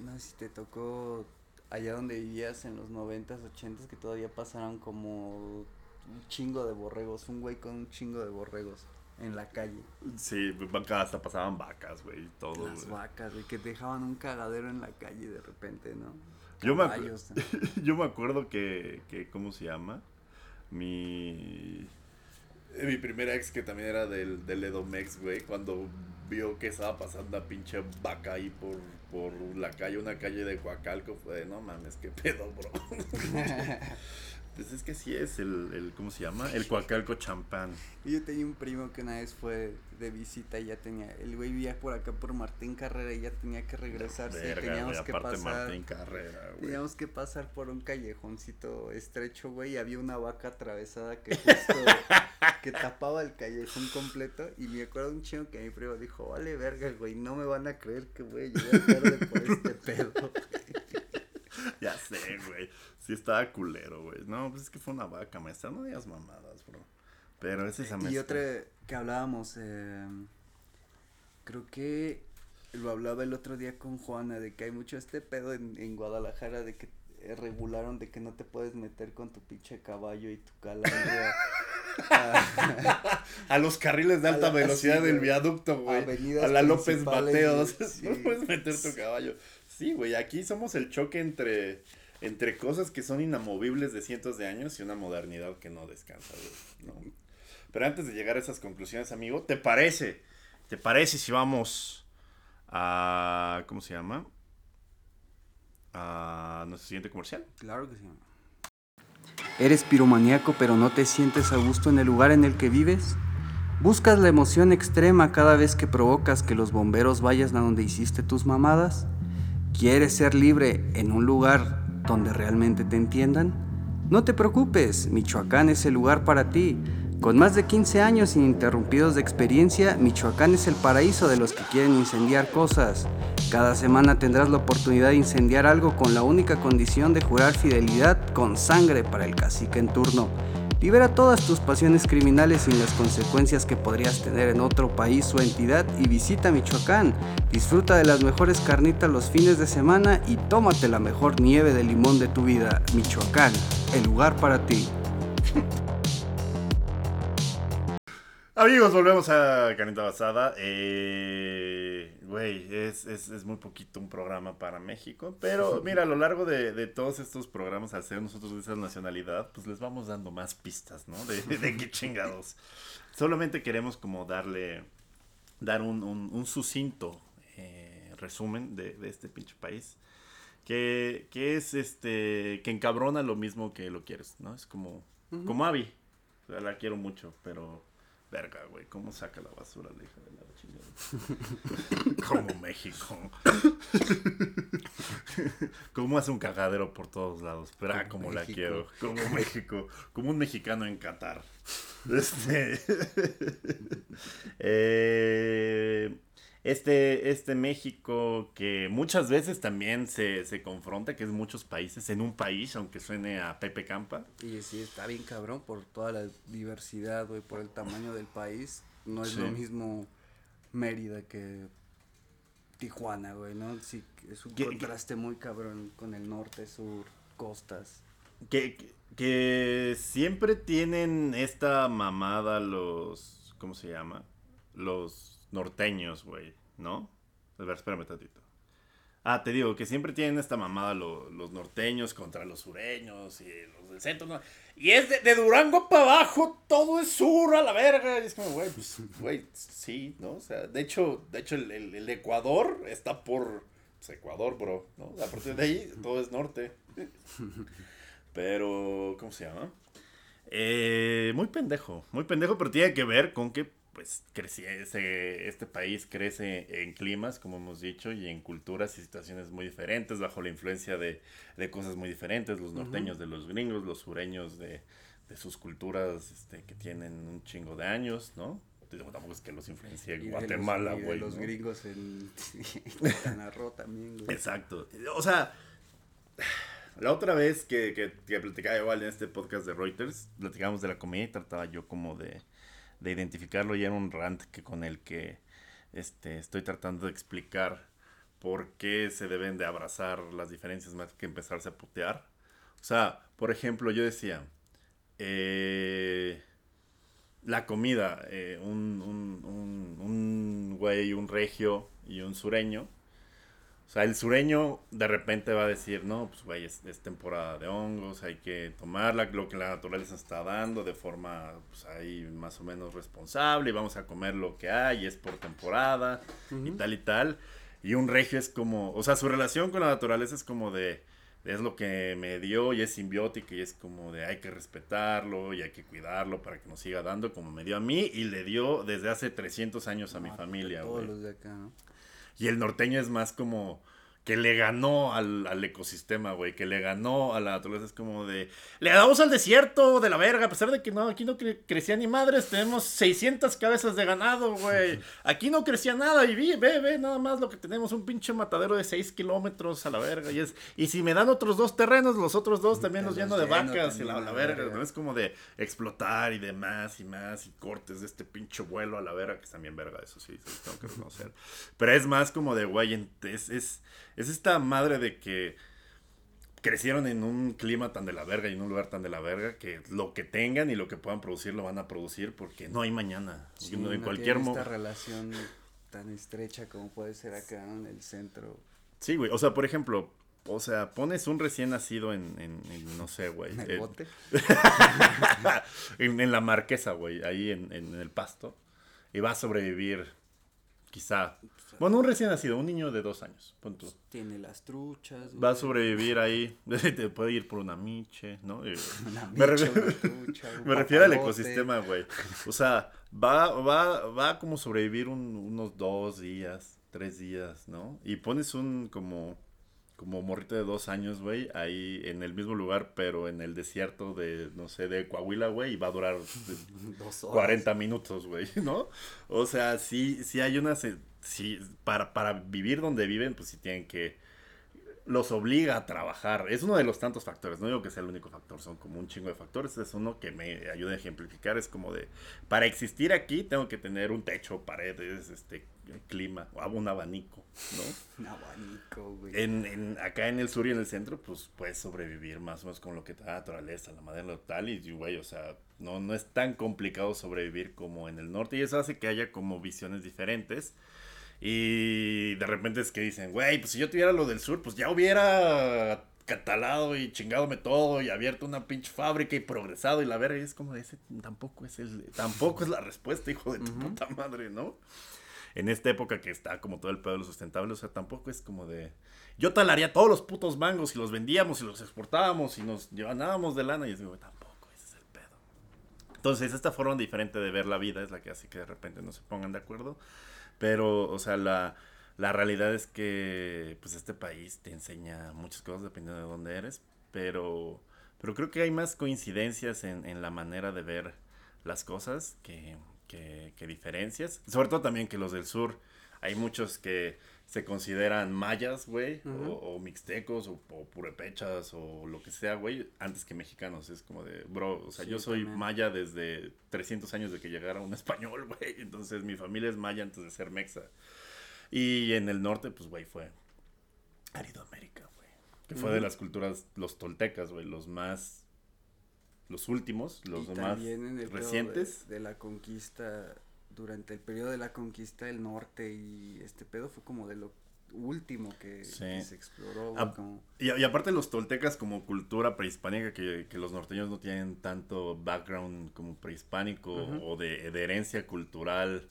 no sé si te tocó allá donde vivías en los noventas, ochentas, que todavía pasaron como un chingo de borregos, un güey con un chingo de borregos en la calle. Sí, hasta pasaban vacas, güey, todo. Las vacas, güey, que dejaban un cagadero en la calle de repente, ¿no? Yo me, [LAUGHS] yo me acuerdo que, que, ¿cómo se llama? Mi mi primera ex que también era del, del Edomex, güey, cuando vio que estaba pasando a pinche vaca ahí por, por la calle, una calle de Coacalco, fue de, no mames, qué pedo, bro. [LAUGHS] Pues es que sí es el, el ¿cómo se llama? El Coacalco champán. Y yo tenía un primo que una vez fue de visita y ya tenía, el güey vivía por acá por Martín Carrera y ya tenía que regresarse. teníamos que pasar. Martín Carrera, güey. Teníamos que pasar por un callejoncito estrecho, güey, y había una vaca atravesada que justo [LAUGHS] que tapaba el callejón completo y me acuerdo un chingo que mi primo dijo, vale verga, güey, no me van a creer que voy a llegar tarde por este pedo. [LAUGHS] ya sé, güey. Sí estaba culero, güey. No, pues es que fue una vaca, maestra. No digas mamadas, bro. Pero es esa Y otra que hablábamos, eh, creo que lo hablaba el otro día con Juana, de que hay mucho este pedo en, en Guadalajara, de que eh, regularon de que no te puedes meter con tu pinche caballo y tu calandria. a, [LAUGHS] los carriles de alta velocidad del viaducto, güey. A la López Mateos. [LAUGHS] no puedes meter tu caballo. Sí, güey, aquí somos el choque entre, entre cosas que son inamovibles de cientos de años y una modernidad que no descansa, güey. Pero antes de llegar a esas conclusiones, amigo, ¿te parece? ¿Te parece si vamos a... ¿Cómo se llama? A nuestro siguiente comercial. Claro que sí. ¿Eres piromaníaco pero no te sientes a gusto en el lugar en el que vives? ¿Buscas la emoción extrema cada vez que provocas que los bomberos vayan a donde hiciste tus mamadas? ¿Quieres ser libre en un lugar donde realmente te entiendan? No te preocupes, Michoacán es el lugar para ti. Con más de 15 años ininterrumpidos de experiencia, Michoacán es el paraíso de los que quieren incendiar cosas. Cada semana tendrás la oportunidad de incendiar algo con la única condición de jurar fidelidad con sangre para el cacique en turno. Libera todas tus pasiones criminales sin las consecuencias que podrías tener en otro país o entidad y visita Michoacán. Disfruta de las mejores carnitas los fines de semana y tómate la mejor nieve de limón de tu vida. Michoacán, el lugar para ti. Amigos, volvemos a Carnita Basada. Eh, güey, es, es, muy poquito un programa para México. Pero [LAUGHS] mira, a lo largo de, todos estos programas, al ser nosotros de esa nacionalidad, pues les vamos dando más pistas, ¿no? De, de qué [LAUGHS] chingados. Solamente queremos como darle, dar un, un, sucinto eh, resumen de, de, este pinche país. que, que es este, que encabrona lo mismo que lo quieres, ¿no? Es como, como Abby. O sea, la quiero mucho, pero Verga, güey, ¿cómo saca la basura la hija de la chingada? [LAUGHS] Como México. ¿Cómo hace un cagadero por todos lados? Pero ah, como la quiero. Como México. Como un mexicano en Qatar. Este. [LAUGHS] eh, este, este México que muchas veces también se, se, confronta, que es muchos países en un país, aunque suene a Pepe Campa. Y sí, está bien cabrón por toda la diversidad, güey, por el tamaño del país. No es lo mismo Mérida que Tijuana, güey, ¿no? Sí, es un contraste muy cabrón con el norte, sur, costas. Que, que siempre tienen esta mamada los, ¿cómo se llama? Los norteños, güey, ¿no? A ver, espérame tantito. Ah, te digo que siempre tienen esta mamada los norteños contra los sureños y los del centro. Y es de, Durango para abajo, todo es sur a la verga. Y es como, güey, pues, güey, sí, ¿no? O sea, de hecho, de hecho el, el, Ecuador está por pues, Ecuador, bro, ¿no? A partir de ahí todo es norte. Pero, ¿cómo se llama? Eh, muy pendejo, muy pendejo, pero tiene que ver con que pues crece, este país crece en climas, como hemos dicho, y en culturas y situaciones muy diferentes, bajo la influencia de, cosas muy diferentes, los norteños de los gringos, los sureños de, sus culturas este, que tienen un chingo de años, ¿no? Tampoco es que los influencie Guatemala, güey. Los, gringos en [LAUGHS] Quintana también, güey. Exacto. O sea, la otra vez que, que, que platicaba igual en este podcast de Reuters, platicábamos de la comida y trataba yo como de de identificarlo y era un rant que con el que este, estoy tratando de explicar por qué se deben de abrazar las diferencias más que empezarse a putear. O sea, por ejemplo, yo decía, eh, la comida, eh, un, un, un, un güey, un regio y un sureño, o sea, el sureño de repente va a decir, no, pues güey, es, temporada de hongos, hay que tomarla, lo que la naturaleza está dando de forma, pues ahí más o menos responsable, y vamos a comer lo que hay, es por temporada, y tal y tal. Y un regio es como, o sea, su relación con la naturaleza es como de, es lo que me dio y es simbiótica y es como de hay que respetarlo y hay que cuidarlo para que nos siga dando como me dio a mí y le dio desde hace 300 años a mi familia, güey. Todos los de acá, ¿no? Y el norteño es más como que le ganó al, al ecosistema, güey, que le ganó a la naturaleza. Es como de, le damos al desierto de la verga, a pesar de que no, aquí no crecía ni madres, tenemos 600 cabezas de ganado, güey. [LAUGHS] Aquí no crecía nada y ve, ve, ve, nada más lo que tenemos, un pinche matadero de 6 kilómetros a la verga. Y, es, y si me dan otros dos terrenos, los otros dos también los lleno de vacas y la, la verga. ¿no? Es como de explotar y demás y más y cortes de este pinche vuelo a la verga, que es también verga, eso sí, sí tengo que reconocer. Pero es más como de, güey, es, es es esta madre de que crecieron en un clima tan de la verga y en un lugar tan de la verga que lo que tengan y lo que puedan producir lo van a producir porque no hay mañana. no, en cualquier esta relación tan estrecha como puede ser acá en el centro. Sí, güey. O sea, por ejemplo, o sea, pones un recién nacido en, no sé, güey. ¿En el bote? [LAUGHS] en, la marquesa, güey, ahí en, en, el pasto. Y va a sobrevivir, quizá, bueno, un recién nacido, un niño de dos años. Punto. Tiene las truchas. Va a sobrevivir ahí. [LAUGHS] Te puede ir por una miche, ¿no? [LAUGHS] Una me, [LAUGHS] me refiero al ecosistema, güey. O sea, va, va, va como sobrevivir unos dos días, tres días, ¿no? Y pones un como como morrito de dos años, güey, ahí en el mismo lugar, pero en el desierto de, no sé, de Coahuila, güey, y va a durar [LAUGHS] 40 minutos, güey, [LAUGHS] ¿no? O sea, sí, sí hay una, sí, para, para vivir donde viven, pues sí tienen que, los obliga a trabajar. Es uno de los tantos factores, no digo que sea el único factor, son como un chingo de factores. Es uno que me ayuda a ejemplificar, es como de, para existir aquí tengo que tener un techo, paredes, este, clima, o un abanico, ¿no? Un abanico, güey. En, en, acá en el sur y en el centro, pues puedes sobrevivir más o menos con lo que te da la naturaleza, la madera tal, y güey, o sea, no, no es tan complicado sobrevivir como en el norte, y eso hace que haya como visiones diferentes. Y de repente es que dicen, güey, pues si yo tuviera lo del sur, pues ya hubiera catalado y chingadome todo y abierto una pinche fábrica y progresado y la verga. Y es como, ese tampoco es el, tampoco es la respuesta, hijo de tu puta madre, ¿no? En esta época que está como todo el pedo de lo sustentable, o sea, tampoco es como de... Yo talaría todos los putos mangos y los vendíamos y los exportábamos y nos llevábamos de lana y es digo, tampoco, ese es el pedo. Entonces, esta forma diferente de ver la vida es la que hace que de repente no se pongan de acuerdo. Pero, o sea, la, la realidad es que, pues, este país te enseña muchas cosas dependiendo de dónde eres, pero, pero creo que hay más coincidencias en, en la manera de ver las cosas que, que, que diferencias. Sobre todo también que los del sur, hay muchos que se consideran mayas, güey, o, o mixtecos, o, o purépechas, o lo que sea, güey, antes que mexicanos. Es como de, bro, o sea, Sí, yo soy también. maya desde 300 años de que llegara un español, [LAUGHS] güey. Entonces mi familia es maya antes de ser mexa. Y en el norte, pues, güey, fue Aridoamérica, güey. Que fue de las culturas, los toltecas, güey, los más, los últimos, los y más en el recientes. De, de la conquista, durante el periodo de la conquista, el norte y este pedo fue como de lo último que, Sí. que se exploró, Ah, como- Y, y aparte los toltecas como cultura prehispánica, que, que los norteños no tienen tanto background como prehispánico o de, de herencia cultural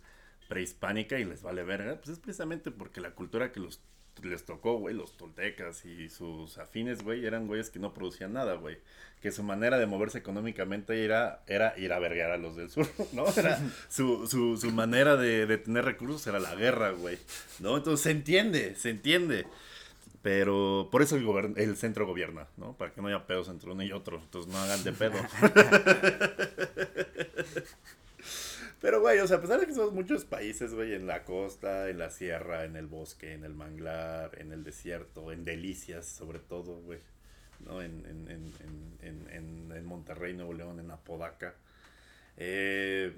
prehispánica y les vale verga, pues es precisamente porque la cultura que los les tocó, güey, los toltecas y sus afines, güey, eran güeyes que no producían nada, güey. Que su manera de moverse económicamente era, era ir a verguear a los del sur, [LAUGHS] ¿no? Era [LAUGHS] su, su, su manera de, de tener recursos era la guerra, güey. ¿No? Entonces se entiende, se entiende. Pero por eso el, el centro gobierna, ¿no? Para que no haya pedos entre uno y otro. Entonces no hagan de pedo. [LAUGHS] Pero, güey, o sea, a pesar de que somos muchos países, güey, en la costa, en la sierra, en el bosque, en el manglar, en el desierto, en Delicias, sobre todo, güey, ¿no? En, en, en, en, en, en- en Monterrey, Nuevo León, en Apodaca. Eh,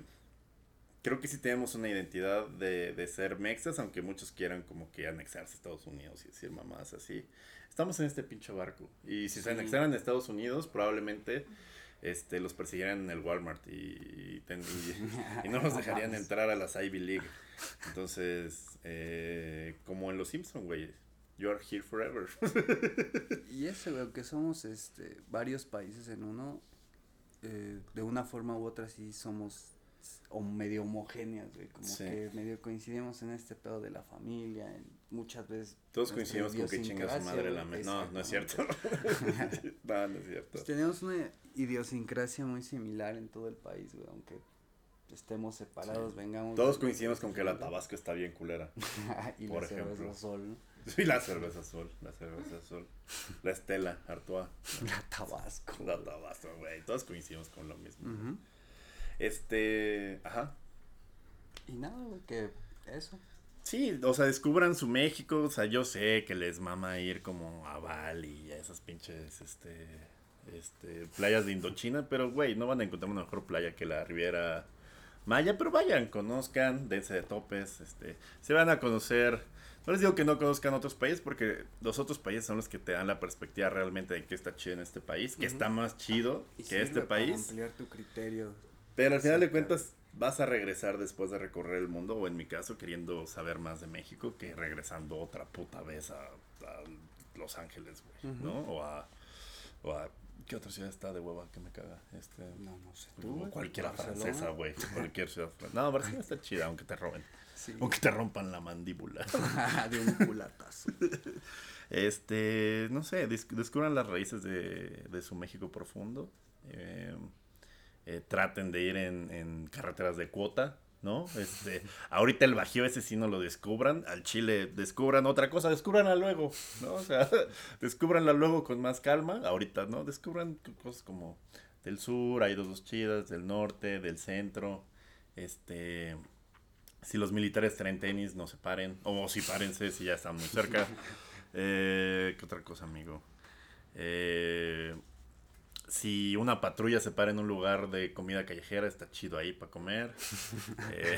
creo que sí tenemos una identidad de, de ser mexas, aunque muchos quieran como que anexarse a Estados Unidos y decir mamás así. Estamos en este pinche barco. Y si se anexaran a Estados Unidos, probablemente este, los persiguieran en el Walmart y, y ten- y- y no nos [LAUGHS] dejarían entrar a las Ivy League. Entonces, eh, como en Los Simpson, güey. You are here forever. Y eso, güey, que somos este, varios países en uno, eh, de una forma u otra sí somos o medio homogéneas, güey, como Sí. que medio coincidimos en este pedo de la familia, en muchas veces. Todos coincidimos con que chinga su madre la me- No, no es cierto. [LAUGHS] no, no es cierto. Pues tenemos una idiosincrasia muy similar en todo el país, güey, aunque estemos separados, Sí. vengamos. Todos coincidimos con que la Tabasco está bien culera. [LAUGHS] y por la cerveza ejemplo. sol, ¿no? [LAUGHS] Sí, la cerveza azul, la cerveza azul. La Estela, Artois. [LAUGHS] La Tabasco. La Tabasco, güey. Todos coincidimos con lo mismo. Este, ajá. Y nada, güey, que eso. Sí, o sea, descubran su México. O sea, yo sé que les mama ir como a Bali y a esas pinches, este, este, playas de Indochina. Pero, güey, no van a encontrar una mejor playa que la Riviera Maya. Pero vayan, conozcan, dense de topes, este, se van a conocer. No les digo que no conozcan otros países porque los otros países son los que te dan la perspectiva realmente de qué está chido en este país, que está más chido Y que este país. ampliar tu criterio. Pero al final de cuentas vas a regresar después de recorrer el mundo, o en mi caso queriendo saber más de México que regresando otra puta vez a, a Los Ángeles, güey. ¿no? O a, o a... ¿Qué otra ciudad está de hueva que me caga? Este, No, no sé. o ¿Tú, güey? cualquiera Barcelona. francesa, güey. Cualquier ciudad francesa. No, Barcelona está chida, aunque te roben. Sí. Aunque te rompan la mandíbula. [LAUGHS] de un culatazo. Este, no sé, des- descubran las raíces de, de su México profundo. eh, eh, traten de ir en, en carreteras de cuota, ¿no? Este, ahorita el Bajío ese sí no lo descubran. Al Chile descubran otra cosa, descubranla luego, ¿no? O sea, [LAUGHS] descubranla luego con más calma. Ahorita, ¿no? Descubran cosas como del sur, hay dos, dos chidas, del norte, del centro. Este, si los militares traen tenis, no se paren. O si párense si ya están muy cerca. [LAUGHS] Eh, ¿Qué otra cosa, amigo? Eh, si una patrulla se para en un lugar de comida callejera, está chido ahí para comer. [LAUGHS] Eh,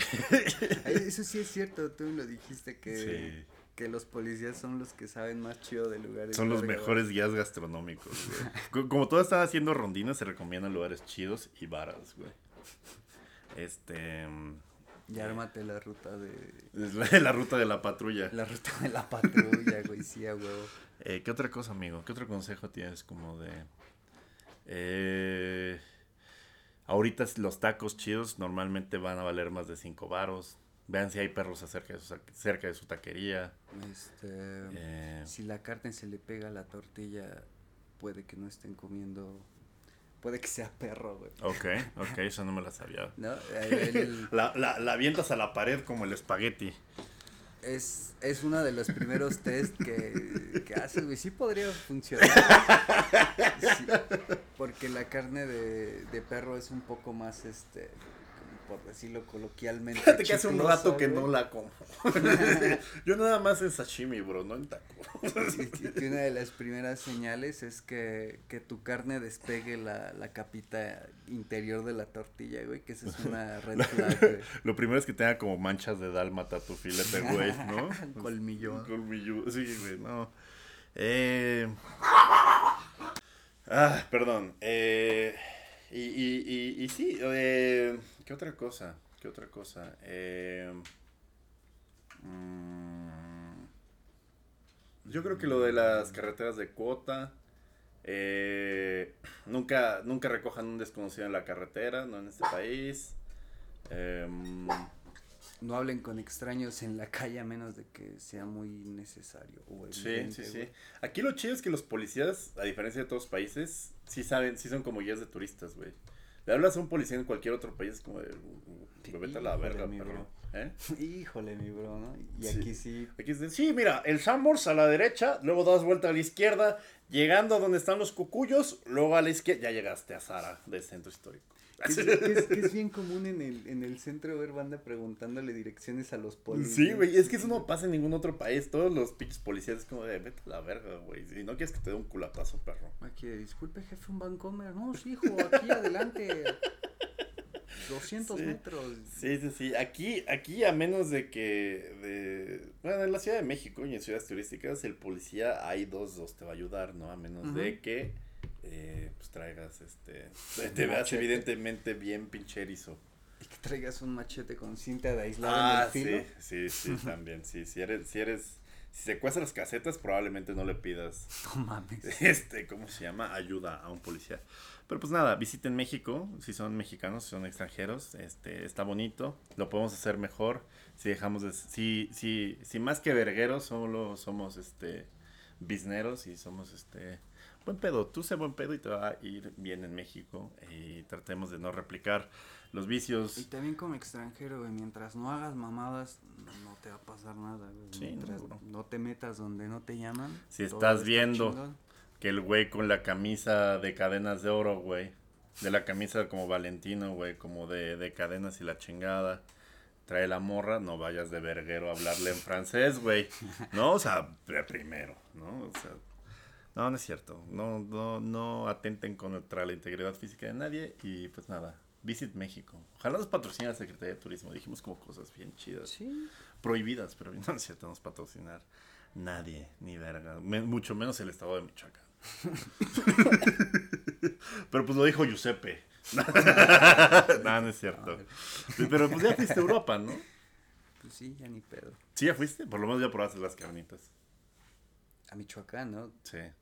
[LAUGHS] eso sí es cierto, tú lo dijiste que, sí, que los policías son los que saben más chido de lugares. son los mejores guías gastronómicos, güey. [LAUGHS] Co- Como todos están haciendo rondinas, se recomiendan lugares chidos y varas, güey. Este. Y ármate la ruta de. La ruta de la patrulla. La ruta de la patrulla, güey, sí, a huevo. Eh, ¿Qué otra cosa, amigo? ¿Qué otro consejo tienes como de... Eh, ahorita los tacos chidos normalmente van a valer más de 5 varos. Vean si hay perros cerca de su, cerca de su taquería. Este, eh, si la carne se le pega a la tortilla, puede que no estén comiendo puede que sea perro, güey. Ok, ok, eso no me la sabía. [LAUGHS] ¿No? [LAUGHS] la, la, la avientas a la pared como el espagueti. Es, es uno de los primeros test que, que haces, güey. Sí podría funcionar. porque la carne de, de perro es un poco más, este, por decirlo coloquialmente. Fíjate que hace un rato que no la como. [LAUGHS] Yo nada más en sashimi, bro, no en taco. y, una de las primeras señales es que, que tu carne despegue la, la, capita interior de la tortilla, güey, que esa es una red flag, [LAUGHS] Lo primero es que tenga como manchas de dálmata tu filete, güey, ¿no? [LAUGHS] Colmillo. Colmillo, sí, güey, no. Eh... Ah, perdón. Eh... Y, y, y, y sí, eh, ¿qué otra cosa? ¿Qué otra cosa? Eh, mm, yo creo que lo de las carreteras de cuota, eh, nunca, nunca recojan un desconocido en la carretera, no en este país. No hablen con extraños en la calle a menos de que sea muy necesario. sí, sí, sí. Aquí lo chido es que los policías, a diferencia de otros países, sí saben, sí son como guías de turistas, güey. Le hablas a un policía en cualquier otro país, es como de, vete a la verga, perro. ¿Eh? [LAUGHS] Híjole, mi bro, ¿no? Y aquí sí. Aquí sí, mira, el Sambors a la derecha, luego das vuelta a la izquierda, llegando a donde están los cucuyos, luego a la izquierda, ya llegaste a Sara, del centro histórico. Es, es, bien común en el, en el centro ver banda preguntándole direcciones a los policías. Sí, güey, es que eso no pasa en ningún otro país. Todos los pinches policías es como de vete a la verga, güey. Si no quieres que te dé un culatazo, perro. Aquí, disculpe, jefe, un bancomer. No, sí, hijo, aquí adelante. [LAUGHS] 200 metros. Sí, sí, sí. Aquí, aquí a menos de que, de, bueno, en la Ciudad de México y en ciudades turísticas, el policía hay dos, dos te va a ayudar, ¿no? A menos de que eh, pues traigas este, [LAUGHS] te veas evidentemente bien pincherizo. Y que traigas un machete con cinta de aislado en el ah, filo. Sí, sí, sí, [LAUGHS] también, sí, si eres, si eres, si secuestras las casetas probablemente no le pidas. [LAUGHS] No mames. Este, ¿cómo se llama? Ayuda a un policía. Pero pues nada, visiten México, si son mexicanos, si son extranjeros, este, está bonito, lo podemos hacer mejor si dejamos de, si, si, si más que vergueros solo somos este, bisneros y somos este, buen pedo, tú sé buen pedo y te va a ir bien en México y tratemos de no replicar los vicios. Y también como extranjero, güey, mientras no hagas mamadas, no te va a pasar nada, güey. mientras no, te metas donde no te llaman. Si estás viendo que el güey con la camisa de cadenas de oro, güey, de la camisa como Valentino, güey, como de, de cadenas y la chingada trae la morra, no vayas de verguero a hablarle en francés, güey. No, o sea, primero, ¿no? O sea, no, no es cierto. No, no, no atenten contra la integridad física de nadie. Y pues nada, Visit México. Ojalá nos patrocine la Secretaría de Turismo. Dijimos como cosas bien chidas. Sí. Prohibidas, pero [LAUGHS] no es cierto, nos patrocinar nadie, ni verga. mucho menos el estado de Michoacán. [LAUGHS] pero pues lo dijo Giuseppe. [LAUGHS] no, no es cierto. Pero pues ya fuiste a Europa, ¿no? Pues sí, ya ni pedo. Sí, ya fuiste. Por lo menos ya probaste las carnitas. A Michoacán, ¿no? Sí. Eh,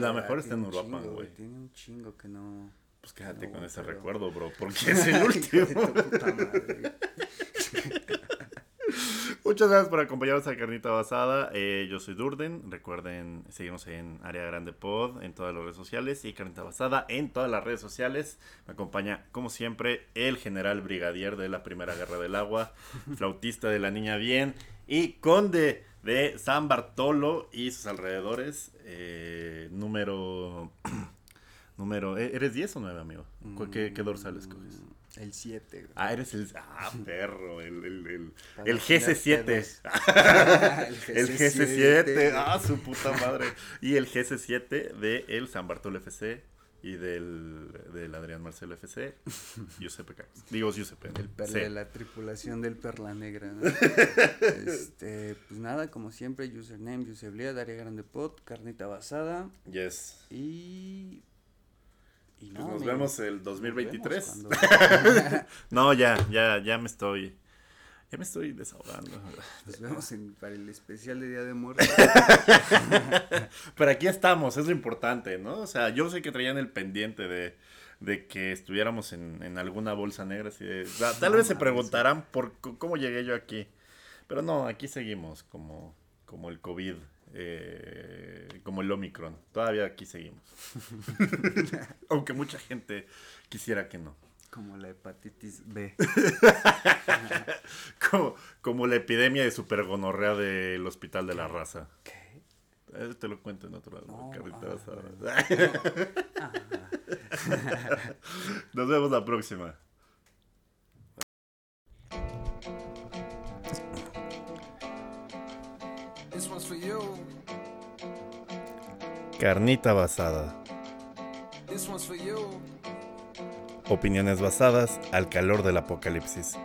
la mejor está en Europa, güey. Tiene un chingo que no. Pues quédate con ese recuerdo, bro, [LAUGHS] porque es el último. [LAUGHS] Muchas gracias por acompañarnos a Carnita Basada. Eh, yo soy Durden. Recuerden seguirnos en Área Grande Pod en todas las redes sociales y Carnita Basada en todas las redes sociales. Me acompaña, como siempre, el general brigadier de la Primera Guerra del Agua, [LAUGHS] flautista de la Niña Bien y conde de San Bartolo y sus alrededores. Eh, número. [CLEARS THROAT] número. ¿e-, ¿Eres 10 o 9, amigo? ¿Qué, qué dorsal escoges? El 7. Ah, eres el. Ah, [LAUGHS] perro. El, el, el, el GC7. [LAUGHS] el GC7. Ah, su puta madre. Y el GC7 de el San Bartolo FC y del, del Adrián Marcelo FC, [LAUGHS] Giuseppe Carlos. Digo Giuseppe. El perla de la tripulación del Perla Negra. ¿no? [LAUGHS] este, pues nada, como siempre, username, usabilidad, Daria Grande Pot, carnita basada. Yes. Y. y pues nos vemos [LAUGHS] el 2023. no, ya, ya, ya me estoy ya me estoy desahogando. Nos vemos en, para el especial de Día de Muertos. [LAUGHS] Pero aquí estamos, es lo importante, ¿no? O sea, yo sé que traían el pendiente de, de que estuviéramos en, en alguna bolsa negra. Así de- tal vez se preguntarán por cómo llegué yo aquí. Pero no, aquí seguimos como, como el COVID, eh, como el Omicron. Todavía aquí seguimos. [LAUGHS] [LAUGHS] Aunque mucha gente quisiera que no. Como la hepatitis B. [LAUGHS] Como, como la epidemia de supergonorrea del Hospital de la Raza. ¿Qué? Eh, te lo cuento en otro lado. No, carnita [LAUGHS] ah, asada. Nos vemos la próxima. This one's for you. Carnita basada. This one's for you. Opiniones basadas al calor del apocalipsis.